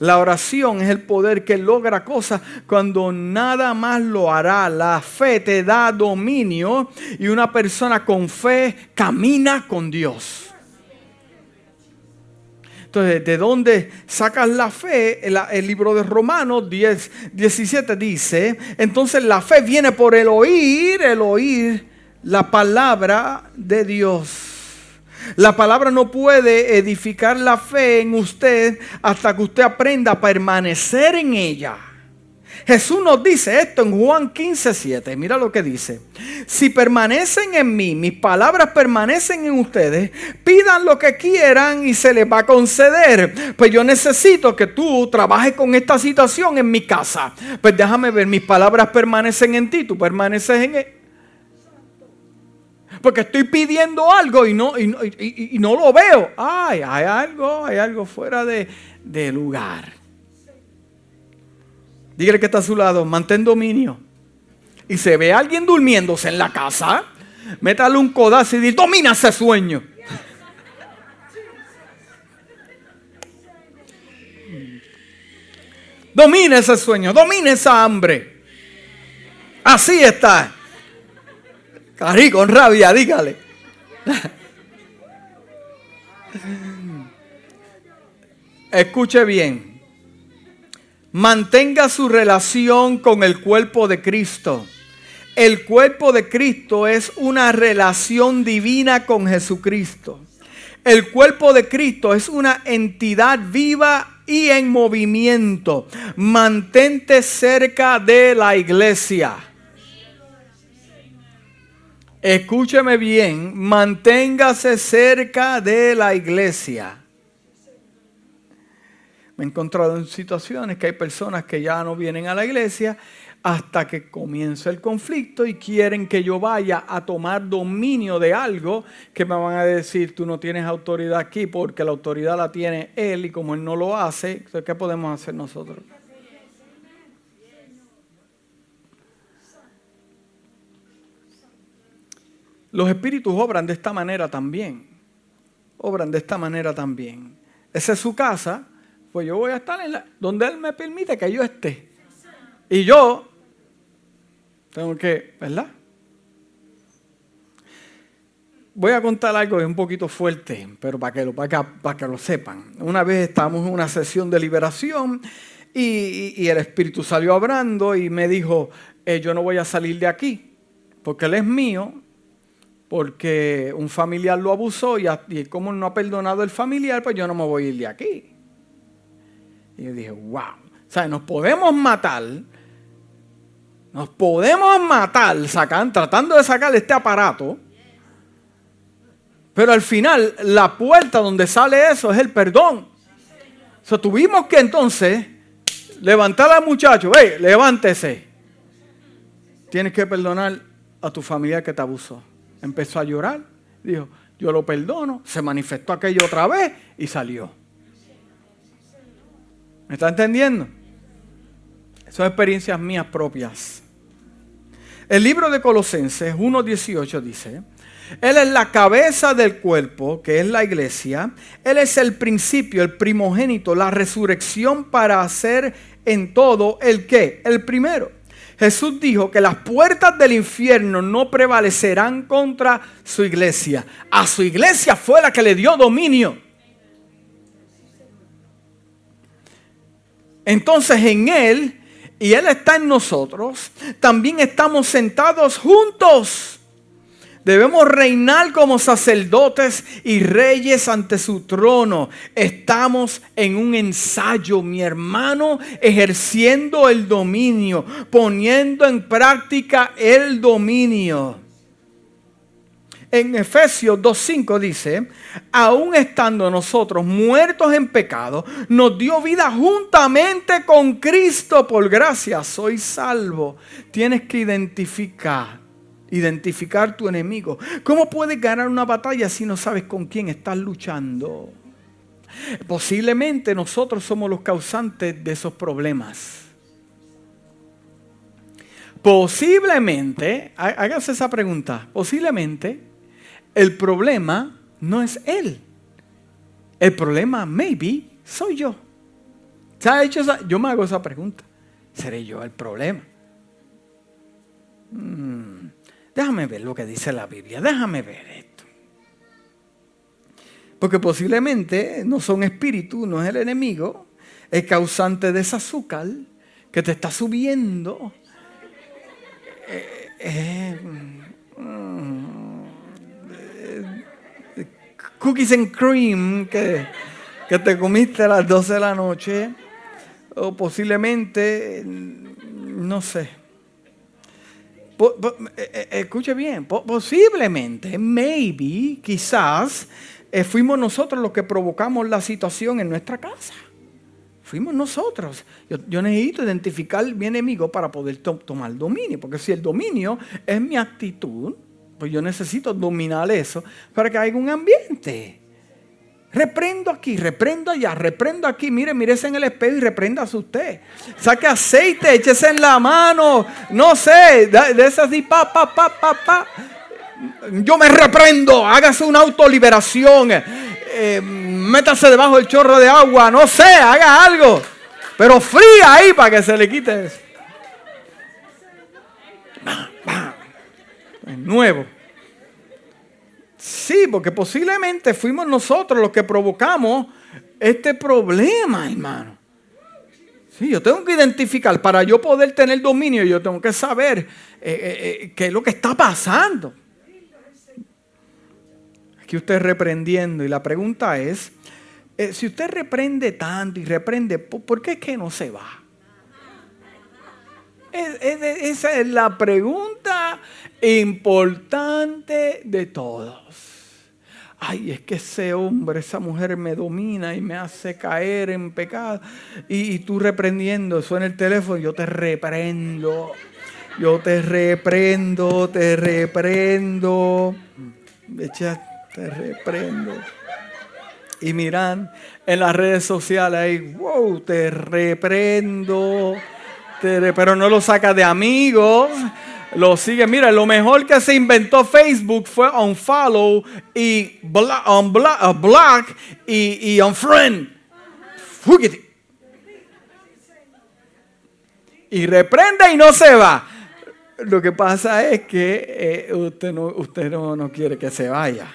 [SPEAKER 1] La oración es el poder que logra cosas cuando nada más lo hará. La fe te da dominio y una persona con fe camina con Dios. Entonces, ¿de dónde sacas la fe? El, el, libro de Romanos 10, 17 dice, entonces la fe viene por el oír, el oír la palabra de Dios. La palabra no puede edificar la fe en usted hasta que usted aprenda a permanecer en ella. Jesús nos dice esto en Juan 15, 7. Mira lo que dice. Si permanecen en mí, mis palabras permanecen en ustedes, pidan lo que quieran y se les va a conceder. Pues yo necesito que tú trabajes con esta situación en mi casa. Pues déjame ver, mis palabras permanecen en ti, tú permaneces en él. Porque estoy pidiendo algo y no, y, no lo veo. Ay, hay algo, hay algo fuera de, lugar. Dígale que está a su lado, mantén dominio. Y se ve a alguien durmiéndose en la casa, métale un codazo y dice, domina ese sueño. Domina ese sueño, domina esa hambre. Así está. Cari, con rabia, dígale. Escuche bien. Mantenga su relación con el cuerpo de Cristo. El cuerpo de Cristo es una relación divina con Jesucristo. El cuerpo de Cristo es una entidad viva y en movimiento. Mantente cerca de la iglesia. Escúcheme bien, manténgase cerca de la iglesia. Me he encontrado en situaciones que hay personas que ya no vienen a la iglesia hasta que comienza el conflicto y quieren que yo vaya a tomar dominio de algo que me van a decir, tú no tienes autoridad aquí porque la autoridad la tiene él y como él no lo hace, ¿qué podemos hacer nosotros? Los espíritus obran de esta manera también. Obran de esta manera también. Esa es su casa, pues yo voy a estar en la, donde Él me permite que yo esté. Y yo tengo que, ¿verdad? Voy a contar algo que es un poquito fuerte, pero para que, lo, para para que lo sepan. Una vez estábamos en una sesión de liberación y, el Espíritu salió hablando y me dijo, eh, yo no voy a salir de aquí, porque Él es mío, porque un familiar lo abusó y, como no ha perdonado el familiar, pues yo no me voy a ir de aquí. Y yo dije, wow, o sea, nos podemos matar, nos podemos matar sacan, tratando de sacar este aparato, pero al final la puerta donde sale eso es el perdón. O sea, tuvimos que entonces levantar al muchacho, hey, levántese. Tienes que perdonar a tu familia que te abusó. Empezó a llorar, dijo, yo lo perdono, se manifestó aquello otra vez y salió. ¿Me está entendiendo? Son experiencias mías propias. El libro de Colosenses 1.18 dice, Él es la cabeza del cuerpo, que es la iglesia. Él es el principio, el primogénito, la resurrección para hacer en todo el que, el primero. Jesús dijo que las puertas del infierno no prevalecerán contra su iglesia. A su iglesia fue la que le dio dominio. Entonces en Él, y Él está en nosotros, también estamos sentados juntos Debemos reinar como sacerdotes y reyes ante su trono. Estamos en un ensayo, mi hermano, ejerciendo el dominio, poniendo en práctica el dominio. En Efesios 2.5 dice, aún estando nosotros muertos en pecado, nos dio vida juntamente con Cristo por gracia. Soy salvo. Tienes que identificar identificar tu enemigo. ¿Cómo puedes ganar una batalla si no sabes con quién estás luchando? Posiblemente nosotros somos los causantes de esos problemas. Posiblemente, hágase esa pregunta, posiblemente el problema no es él. El problema, maybe, soy yo. ¿Se ha hecho Yo me hago esa pregunta. ¿Seré yo el problema? Hmm. Déjame ver lo que dice la Biblia, déjame ver esto. Porque posiblemente no son espíritus, no es el enemigo, es causante de ese azúcar que te está subiendo. Eh, eh, mm, cookies and cream que, que te comiste a las 12 de la noche. O posiblemente, no sé, eh, eh, escuche bien, posiblemente, maybe, quizás, eh, fuimos nosotros los que provocamos la situación en nuestra casa. Fuimos nosotros. Yo, necesito identificar mi enemigo para poder tomar dominio, porque si el dominio es mi actitud, pues yo necesito dominar eso para que haya un ambiente. Reprendo aquí, reprendo allá, reprendo aquí. Mire, mírese en el espejo y repréndase usted. Saque aceite, échese en la mano. No sé, de, esas así, pa, pa, pa, pa, pa. Yo me reprendo. Hágase una autoliberación. Eh, métase debajo del chorro de agua. No sé, haga algo. Pero fría ahí para que se le quite eso. Nuevo. Sí, porque posiblemente fuimos nosotros los que provocamos este problema, hermano. Sí, yo tengo que identificar, para yo poder tener dominio, yo tengo que saber eh, eh, eh, qué es lo que está pasando. Aquí usted reprendiendo y la pregunta es, si usted reprende tanto y reprende, ¿por qué es que no se va? esa es la pregunta importante de todos. Ay, es que ese hombre, esa mujer me domina y me hace caer en pecado. Y, tú reprendiendo, suena el teléfono, yo te reprendo. Yo te reprendo, te reprendo. Echa, te reprendo. Y miran en las redes sociales ahí, wow, te reprendo. pero no lo saca de amigos lo sigue. Mira, lo mejor que se inventó Facebook fue unfollow y block y, y unfriend. Y reprende y no se va. Lo que pasa es que eh, usted, no, usted no quiere que se vaya.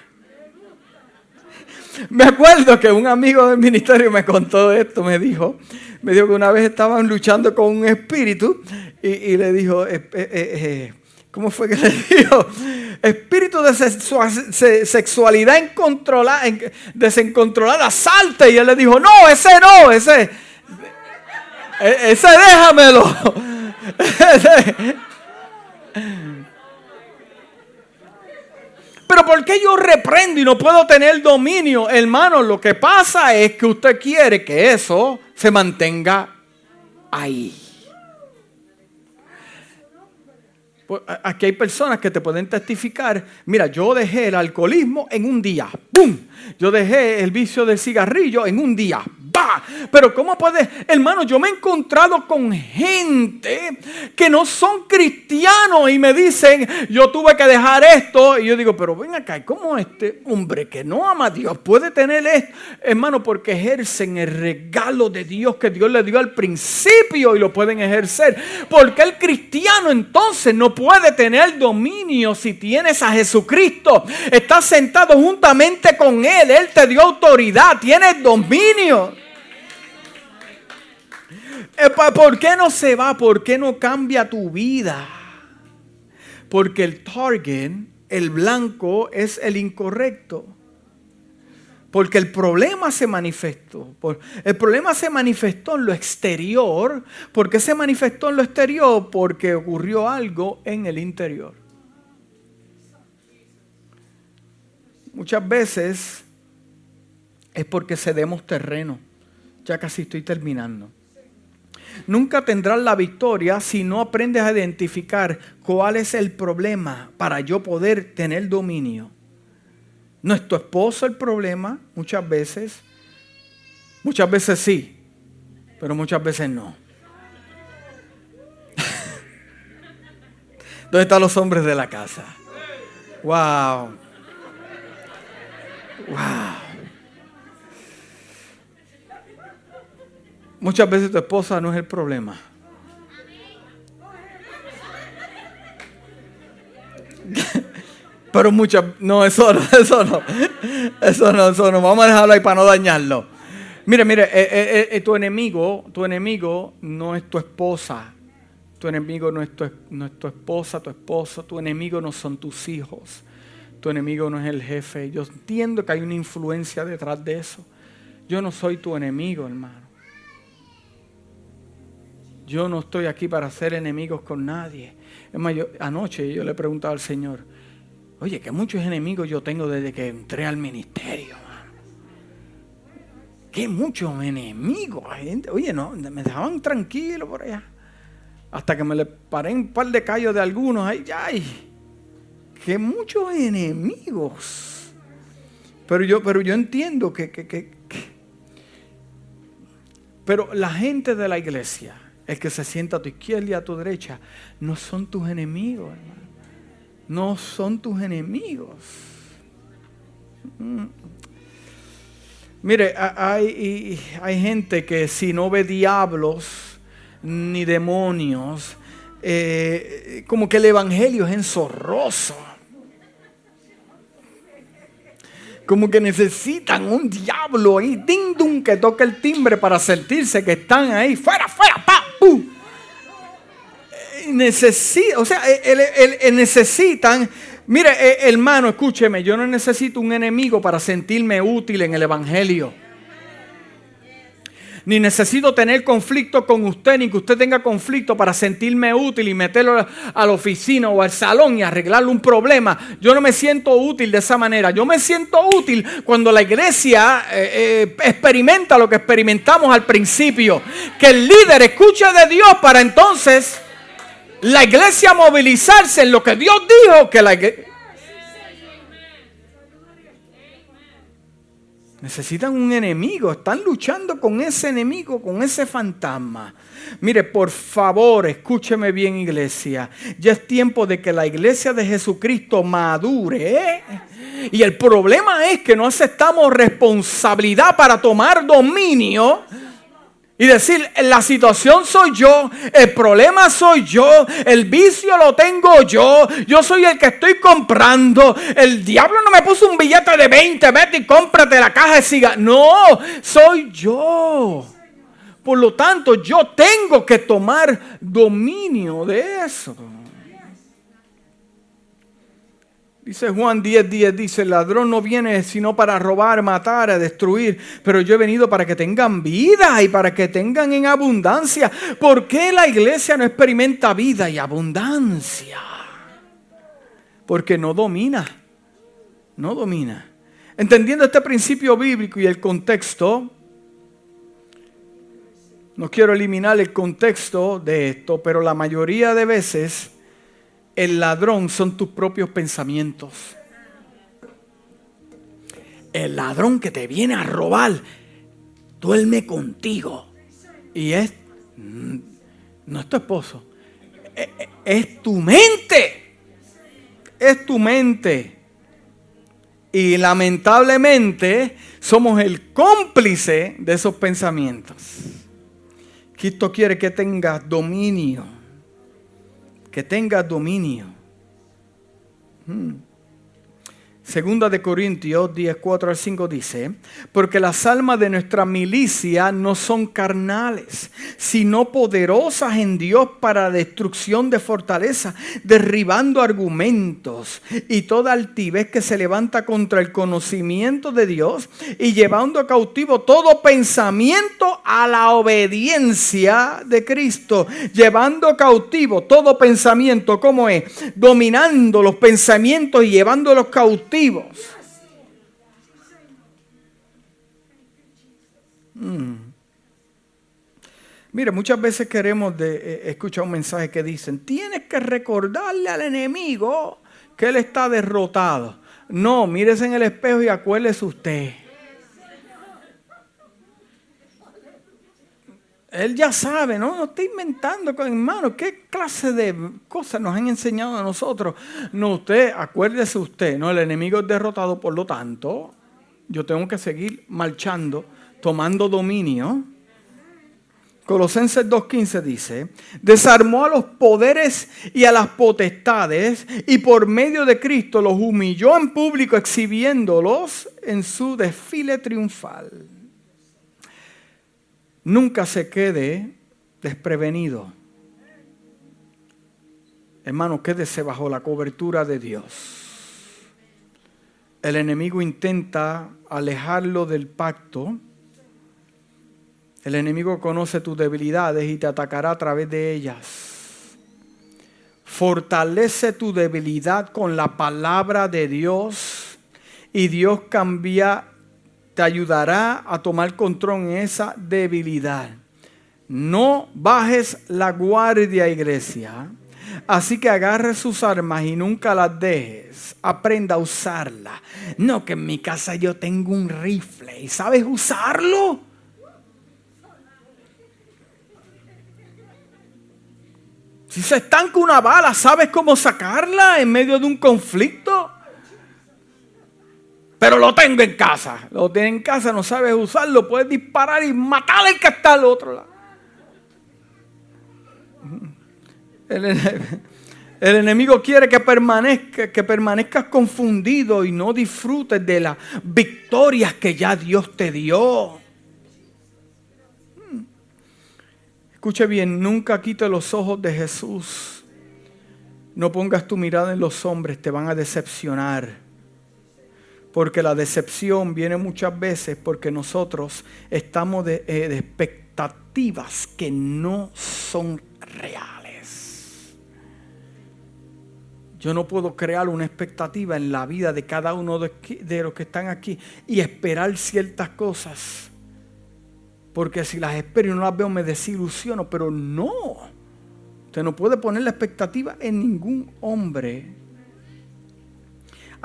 [SPEAKER 1] Me acuerdo que un amigo del ministerio me contó esto, me dijo, me dijo que una vez estaban luchando con un espíritu y, le dijo, eh, eh, eh, ¿cómo fue que le dijo? Espíritu de sexualidad desencontrolada, salte. Y él le dijo, no, ese no, ese, e, ese déjamelo. Pero ¿por qué yo reprendo y no puedo tener dominio? Hermano, lo que pasa es que usted quiere que eso se mantenga ahí. Pues, aquí hay personas que te pueden testificar, mira, yo dejé el alcoholismo en un día, ¡pum! Yo dejé el vicio del cigarrillo en un día, pero ¿cómo puede, hermano? Yo me he encontrado con gente que no son cristianos y me dicen, yo tuve que dejar esto. Y yo digo, pero ven acá, ¿cómo este hombre que no ama a Dios puede tener esto? Hermano, porque ejercen el regalo de Dios que Dios le dio al principio y lo pueden ejercer. Porque el cristiano entonces no puede tener dominio si tienes a Jesucristo. Estás sentado juntamente con Él. Él te dio autoridad, tienes dominio. ¿Por qué no se va? ¿Por qué no cambia tu vida? Porque el target, el blanco, es el incorrecto. Porque el problema se manifestó. El problema se manifestó en lo exterior. ¿Por qué se manifestó en lo exterior? Porque ocurrió algo en el interior. Muchas veces es porque cedemos terreno. Ya casi estoy terminando. Nunca tendrás la victoria si no aprendes a identificar cuál es el problema para yo poder tener dominio. No es tu esposo el problema, muchas veces. Muchas veces sí, pero muchas veces no. ¿Dónde están los hombres de la casa? Wow. Wow. Muchas veces tu esposa no es el problema. Pero muchas, no, eso no, eso no, eso no, eso no, vamos a dejarlo ahí para no dañarlo. Mire, mire, eh, eh, eh, tu enemigo, tu enemigo no es tu esposa, tu enemigo no es tu, no es tu esposa, tu esposo, tu enemigo no son tus hijos, tu enemigo no es el jefe. Yo entiendo que hay una influencia detrás de eso. Yo no soy tu enemigo, hermano. Yo no estoy aquí para hacer enemigos con nadie. Es más, anoche yo le preguntaba al Señor, oye, que muchos enemigos yo tengo desde que entré al ministerio. Qué muchos enemigos. Oye, no, me dejaban tranquilo por allá. Hasta que me le paré un par de callos de algunos. Ay, ay. Qué muchos enemigos. Pero yo, pero yo entiendo que, que, que pero la gente de la iglesia el que se sienta a tu izquierda y a tu derecha, no son tus enemigos, hermano. No son tus enemigos. Mm. Mire, hay, hay, gente que si no ve diablos ni demonios, eh, como que el evangelio es enzorroso. Como que necesitan un diablo ahí, ding dum, que toque el timbre para sentirse que están ahí, fuera, fuera, pa, necesita, o sea, necesitan, mire, eh, hermano, escúcheme, yo no necesito un enemigo para sentirme útil en el Evangelio. Ni necesito tener conflicto con usted, ni que usted tenga conflicto para sentirme útil y meterlo a la oficina o al salón y arreglarle un problema. Yo no me siento útil de esa manera. Yo me siento útil cuando la iglesia eh, eh, experimenta lo que experimentamos al principio. Que el líder escuche de Dios para entonces la iglesia movilizarse en lo que Dios dijo que la iglesia... Necesitan un enemigo, están luchando con ese enemigo, con ese fantasma. Mire, por favor, escúcheme bien iglesia. Ya es tiempo de que la iglesia de Jesucristo madure. ¿eh? Y el problema es que no aceptamos responsabilidad para tomar dominio y decir, la situación soy yo, el problema soy yo, el vicio lo tengo yo, yo soy el que estoy comprando, el diablo no me puso un billete de 20, vete y cómprate la caja de cigarros. No, soy yo. Por lo tanto, yo tengo que tomar dominio de eso. Dice Juan 10, 10, dice, el ladrón no viene sino para robar, matar, destruir, pero yo he venido para que tengan vida y para que tengan en abundancia. ¿Por qué la iglesia no experimenta vida y abundancia? Porque no domina, no domina. Entendiendo este principio bíblico y el contexto, no quiero eliminar el contexto de esto, pero la mayoría de veces el ladrón son tus propios pensamientos. El ladrón que te viene a robar duerme contigo. Y es, mm, no es tu esposo, es, es tu mente. Es tu mente. Y lamentablemente somos el cómplice de esos pensamientos. Cristo quiere que tengas dominio que tenga dominio. Hmm. Segunda de Corintios 10, 4 al 5 dice, porque las almas de nuestra milicia no son carnales, sino poderosas en Dios para la destrucción de fortaleza, derribando argumentos y toda altivez que se levanta contra el conocimiento de Dios y llevando cautivo todo pensamiento a la obediencia de Cristo, llevando cautivo todo pensamiento, ¿cómo es? Dominando los pensamientos y llevándolos cautivos Mm. Mire, muchas veces queremos eh, escuchar un mensaje que dicen, tienes que recordarle al enemigo que él está derrotado. No, mírese en el espejo y acuérdese usted. Él ya sabe, ¿no? No está inventando, hermano. ¿Qué clase de cosas nos han enseñado a nosotros? No, usted, acuérdese usted, ¿no? El enemigo es derrotado, por lo tanto, yo tengo que seguir marchando, tomando dominio. Colosenses 2.15 dice, desarmó a los poderes y a las potestades y por medio de Cristo los humilló en público exhibiéndolos en su desfile triunfal nunca se quede desprevenido. Hermano, quédese bajo la cobertura de Dios. El enemigo intenta alejarlo del pacto. El enemigo conoce tus debilidades y te atacará a través de ellas. Fortalece tu debilidad con la palabra de Dios y Dios cambia te ayudará a tomar control en esa debilidad. No bajes la guardia, iglesia. Así que agarre sus armas y nunca las dejes. Aprenda a usarla. No que en mi casa yo tengo un rifle y sabes usarlo. Si se estanca una bala, ¿sabes cómo sacarla en medio de un conflicto? Pero lo tengo en casa. Lo tienes en casa, no sabes usarlo, puedes disparar y matar al que está al otro lado. El, enemigo quiere que, permanezca, que permanezcas confundido y no disfrutes de las victorias que ya Dios te dio. Escuche bien, nunca quite los ojos de Jesús. No pongas tu mirada en los hombres, te van a decepcionar. Porque la decepción viene muchas veces porque nosotros estamos de, eh, de expectativas que no son reales. Yo no puedo crear una expectativa en la vida de cada uno de, de los que están aquí y esperar ciertas cosas. Porque si las espero y no las veo me desilusiono, pero no. Usted no puede poner la expectativa en ningún hombre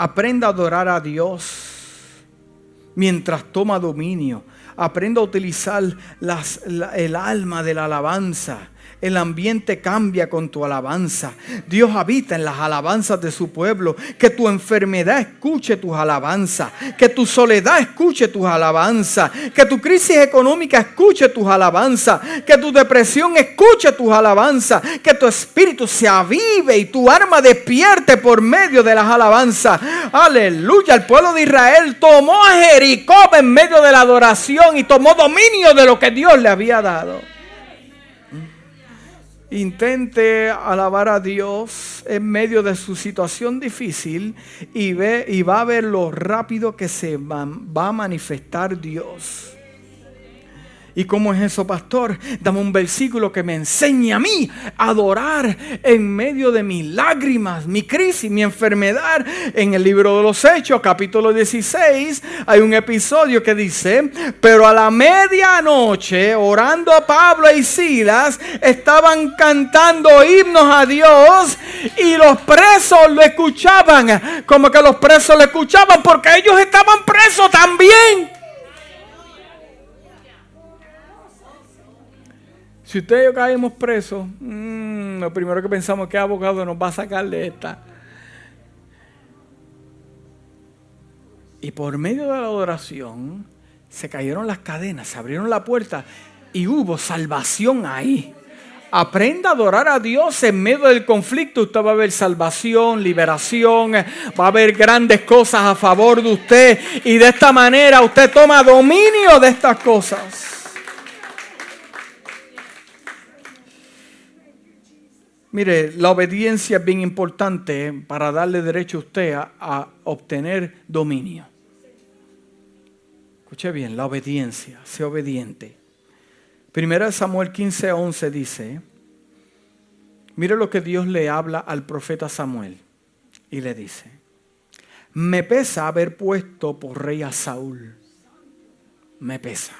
[SPEAKER 1] Aprenda a adorar a Dios mientras toma dominio. Aprenda a utilizar el alma de la alabanza el ambiente cambia con tu alabanza. Dios habita en las alabanzas de su pueblo. Que tu enfermedad escuche tus alabanzas. Que tu soledad escuche tus alabanzas. Que tu crisis económica escuche tus alabanzas. Que tu depresión escuche tus alabanzas. Que tu espíritu se avive y tu arma despierte por medio de las alabanzas. Aleluya. El pueblo de Israel tomó a Jericó en medio de la adoración y tomó dominio de lo que Dios le había dado. Intente alabar a Dios en medio de su situación difícil y, ve, y va a ver lo rápido que se va, va a manifestar Dios. ¿Y cómo es eso, pastor? Dame un versículo que me enseñe a mí a adorar en medio de mis lágrimas, mi crisis, mi enfermedad. En el libro de los Hechos, capítulo 16, hay un episodio que dice, pero a la medianoche, orando a Pablo y Silas, estaban cantando himnos a Dios y los presos lo escuchaban, como que los presos lo escuchaban porque ellos estaban presos también. Si usted y yo caemos presos, mm, lo primero que pensamos es que abogado nos va a sacar de esta. Y por medio de la adoración se cayeron las cadenas, se abrieron la puerta y hubo salvación ahí. Aprenda a adorar a Dios en medio del conflicto. Usted va a ver salvación, liberación, va a haber grandes cosas a favor de usted. Y de esta manera usted toma dominio de estas cosas. Mire, la obediencia es bien importante para darle derecho a usted a, obtener dominio. Escuche bien, la obediencia, sea obediente. Primera Samuel 15, 11 dice, mire lo que Dios le habla al profeta Samuel y le dice, me pesa haber puesto por rey a Saúl, me pesa.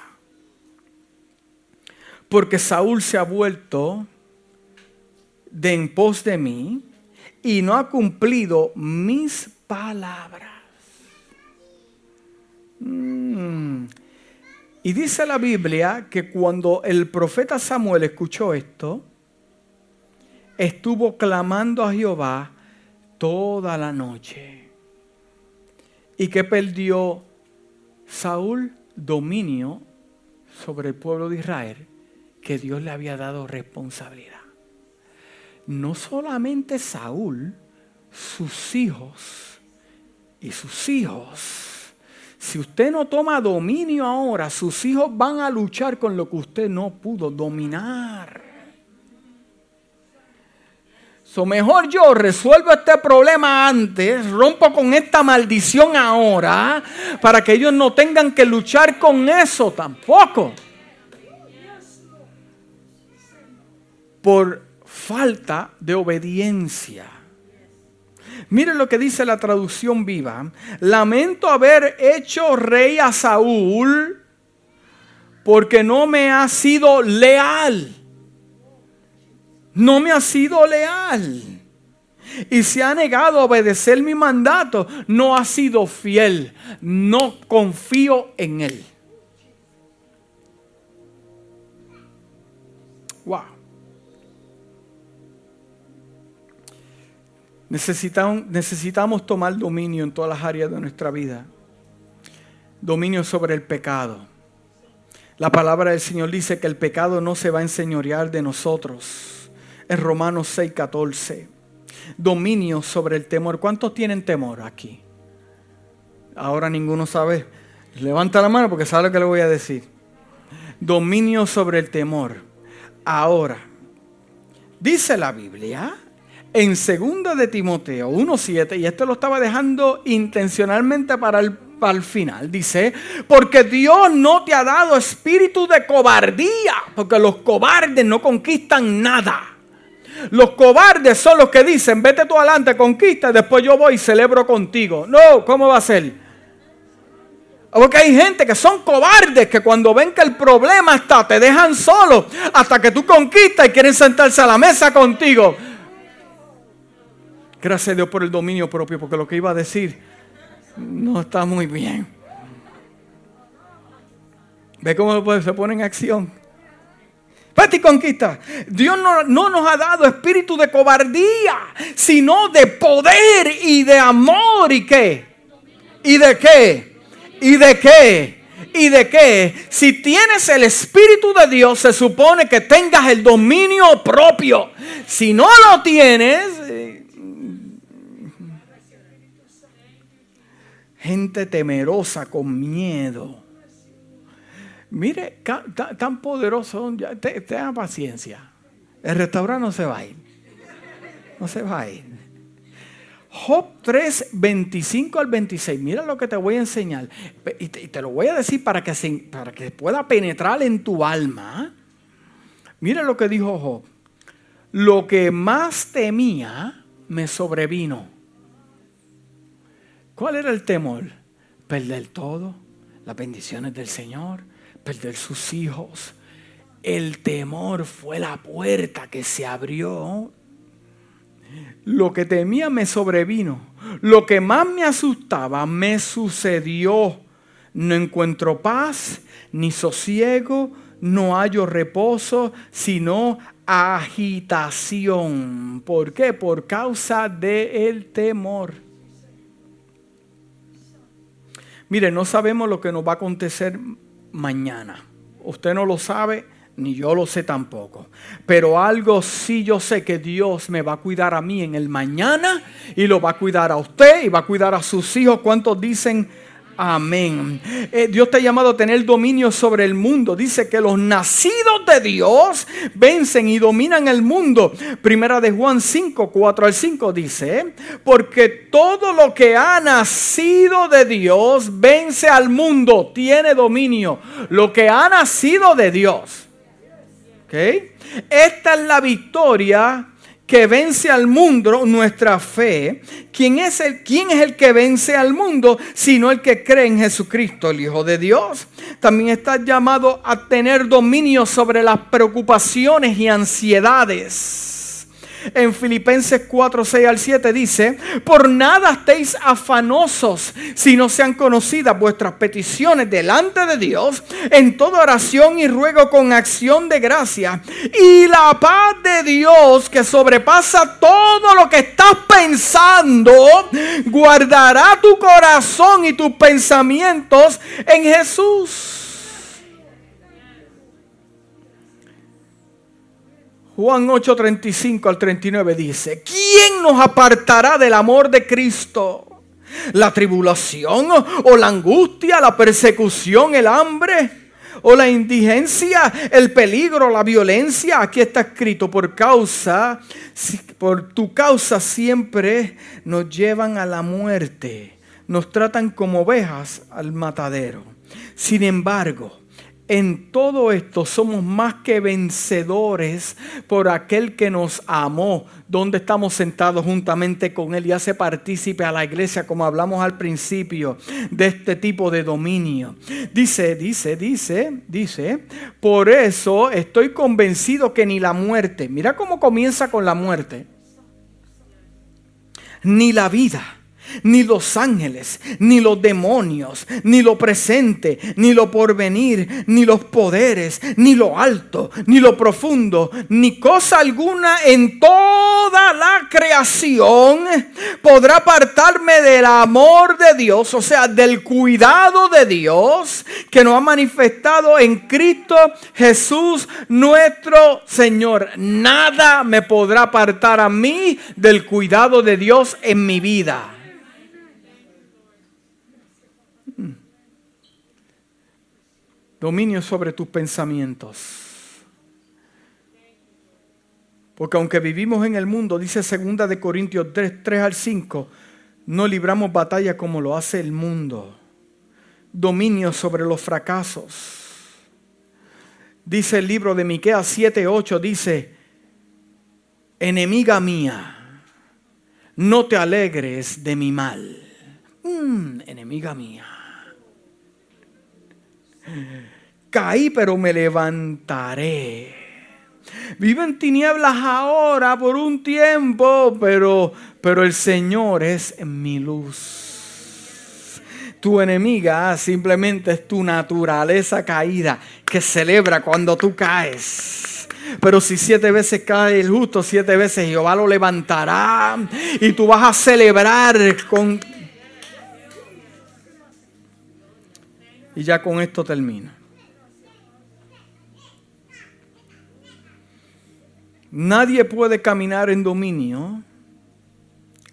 [SPEAKER 1] Porque Saúl se ha vuelto de en pos de mí y no ha cumplido mis palabras. Mm. Y dice la Biblia que cuando el profeta Samuel escuchó esto, estuvo clamando a Jehová toda la noche. Y que perdió Saúl dominio sobre el pueblo de Israel que Dios le había dado responsabilidad no solamente Saúl, sus hijos y sus hijos. Si usted no toma dominio ahora, sus hijos van a luchar con lo que usted no pudo dominar. So mejor yo resuelvo este problema antes, rompo con esta maldición ahora, para que ellos no tengan que luchar con eso tampoco. Por falta de obediencia. Miren lo que dice la traducción viva. Lamento haber hecho rey a Saúl porque no me ha sido leal. No me ha sido leal. Y se ha negado a obedecer mi mandato. No ha sido fiel. No confío en él. Wow. Necesitamos, tomar dominio en todas las áreas de nuestra vida. Dominio sobre el pecado. La palabra del Señor dice que el pecado no se va a enseñorear de nosotros. Es Romanos 6:14. Dominio sobre el temor. ¿Cuántos tienen temor aquí? Ahora ninguno sabe. Levanta la mano porque sabe lo que le voy a decir. Dominio sobre el temor. Ahora, dice la Biblia en 2 de Timoteo 1.7, y esto lo estaba dejando intencionalmente para el, final, dice, porque Dios no te ha dado espíritu de cobardía, porque los cobardes no conquistan nada. Los cobardes son los que dicen, vete tú adelante, conquista, después yo voy y celebro contigo. No, ¿cómo va a ser? Porque hay gente que son cobardes que cuando ven que el problema está, te dejan solo hasta que tú conquistas y quieren sentarse a la mesa contigo. Gracias a Dios por el dominio propio, porque lo que iba a decir no está muy bien. ¿Ve cómo se pone en acción? Vete y conquista. Dios no, no, nos ha dado espíritu de cobardía, sino de poder y de amor. ¿Y qué? ¿Y de qué? ¿Y de qué? ¿Y de qué? Si tienes el Espíritu de Dios, se supone que tengas el dominio propio. Si no lo tienes, eh, gente temerosa con miedo. Mire, tan poderoso, tenga paciencia. El restaurante no se va a ir. No se va a ir. Job 3, 25 al 26. Mira lo que te voy a enseñar. Y te, lo voy a decir para que, para que pueda penetrar en tu alma. Mira lo que dijo Job. Lo que más temía me sobrevino. ¿Cuál era el temor? Perder todo, las bendiciones del Señor, perder sus hijos. El temor fue la puerta que se abrió. Lo que temía me sobrevino. Lo que más me asustaba me sucedió. No encuentro paz ni sosiego, no hallo reposo, sino agitación. ¿Por qué? Por causa del temor. Mire, no sabemos lo que nos va a acontecer mañana. Usted no lo sabe, ni yo lo sé tampoco. Pero algo sí yo sé que Dios me va a cuidar a mí en el mañana y lo va a cuidar a usted y va a cuidar a sus hijos. ¿Cuántos dicen Amén. Eh, Dios te ha llamado a tener dominio sobre el mundo. Dice que los nacidos de Dios vencen y dominan el mundo. Primera de Juan 5, 4 al 5 dice, porque todo lo que ha nacido de Dios vence al mundo, tiene dominio. Lo que ha nacido de Dios. Esta es la victoria que vence al mundo, nuestra fe. ¿Quién es, el, ¿Quién es el que vence al mundo? Sino el que cree en Jesucristo, el Hijo de Dios. También está llamado a tener dominio sobre las preocupaciones y ansiedades en Filipenses 4, 6 al 7 dice, por nada estéis afanosos si no sean conocidas vuestras peticiones delante de Dios en toda oración y ruego con acción de gracia. Y la paz de Dios que sobrepasa todo lo que estás pensando, guardará tu corazón y tus pensamientos en Jesús. Juan 8, 35 al 39 dice, ¿quién nos apartará del amor de Cristo? ¿La tribulación o la angustia, la persecución, el hambre? o la indigencia, el peligro, la violencia. Aquí está escrito por causa, por tu causa siempre nos llevan a la muerte, nos tratan como ovejas al matadero. Sin embargo, en todo esto somos más que vencedores por aquel que nos amó, donde estamos sentados juntamente con Él y hace partícipe a la iglesia, como hablamos al principio, de este tipo de dominio. Dice, dice, dice, dice, por eso estoy convencido que ni la muerte, mira cómo comienza con la muerte, ni la vida ni los ángeles, ni los demonios, ni lo presente, ni lo porvenir, ni los poderes, ni lo alto, ni lo profundo, ni cosa alguna en toda la creación podrá apartarme del amor de Dios, o sea, del cuidado de Dios que nos ha manifestado en Cristo Jesús nuestro Señor. Nada me podrá apartar a mí del cuidado de Dios en mi vida. Dominio sobre tus pensamientos. Porque aunque vivimos en el mundo, dice segunda de Corintios 3, 3 al 5, no libramos batalla como lo hace el mundo. Dominio sobre los fracasos. Dice el libro de Miqueas 7, 8, dice, enemiga mía, no te alegres de mi mal. Mm, enemiga mía Caí, pero me levantaré. Vivo en tinieblas ahora por un tiempo, pero, pero el Señor es mi luz. Tu enemiga simplemente es tu naturaleza caída que celebra cuando tú caes. Pero si siete veces cae el justo, siete veces Jehová lo levantará. Y tú vas a celebrar con... Y ya con esto termino. Nadie puede caminar en dominio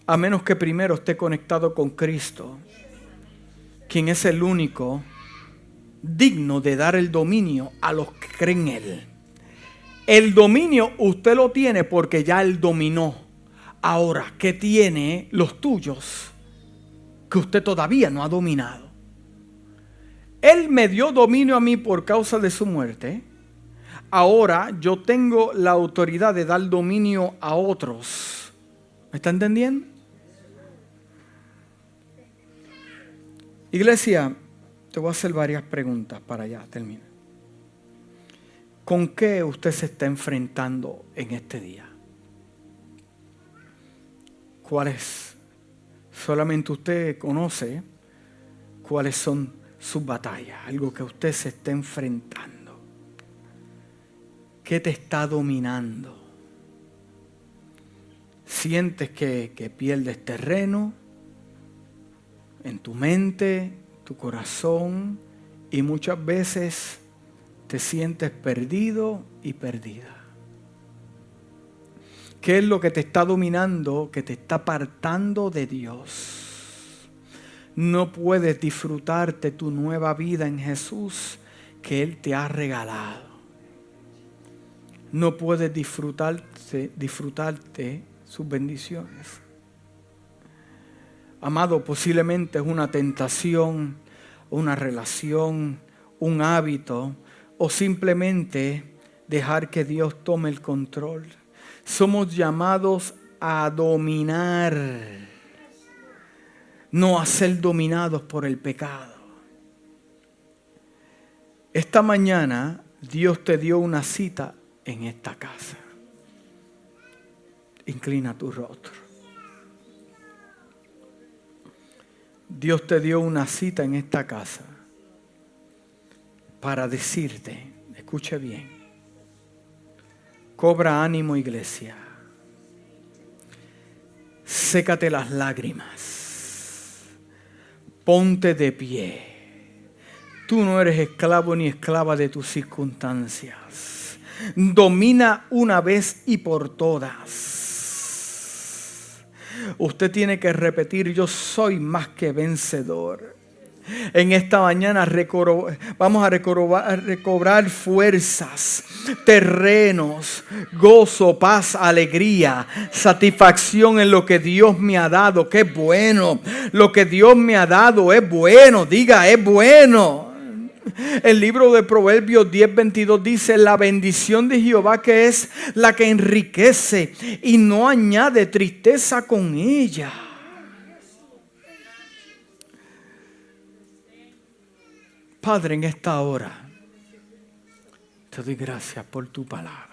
[SPEAKER 1] a menos que primero esté conectado con Cristo quien es el único digno de dar el dominio a los que creen en Él. El dominio usted lo tiene porque ya Él dominó. Ahora, ¿qué tiene los tuyos que usted todavía no ha dominado? Él me dio dominio a mí por causa de su muerte. Ahora yo tengo la autoridad de dar dominio a otros. ¿Me está entendiendo? Iglesia, te voy a hacer varias preguntas para allá terminar. ¿Con qué usted se está enfrentando en este día? ¿Cuáles? Solamente usted conoce cuáles son sus batallas, algo que usted se está enfrentando. ¿Qué te está dominando? ¿Sientes que, que pierdes terreno? en tu mente, tu corazón y muchas veces te sientes perdido y perdida. ¿Qué es lo que te está dominando, que te está apartando de Dios? No puedes disfrutarte tu nueva vida en Jesús que Él te ha regalado. No puedes disfrutarte, disfrutarte sus bendiciones. Amado, posiblemente es una tentación, una relación, un hábito o simplemente dejar que Dios tome el control. Somos llamados a dominar, no a ser dominados por el pecado. Esta mañana Dios te dio una cita en esta casa. Inclina tu rostro. Dios te dio una cita en esta casa para decirte, escuche bien, cobra ánimo iglesia, sécate las lágrimas, ponte de pie. Tú no eres esclavo ni esclava de tus circunstancias. Domina una vez y por todas usted tiene que repetir, yo soy más que vencedor. En esta mañana vamos a recobrar, fuerzas, terrenos, gozo, paz, alegría, satisfacción en lo que Dios me ha dado. Qué bueno. Lo que Dios me ha dado es bueno. Diga, es bueno. El libro de Proverbios 10:22 dice, la bendición de Jehová que es la que enriquece y no añade tristeza con ella. Padre, en esta hora te doy gracias por tu palabra.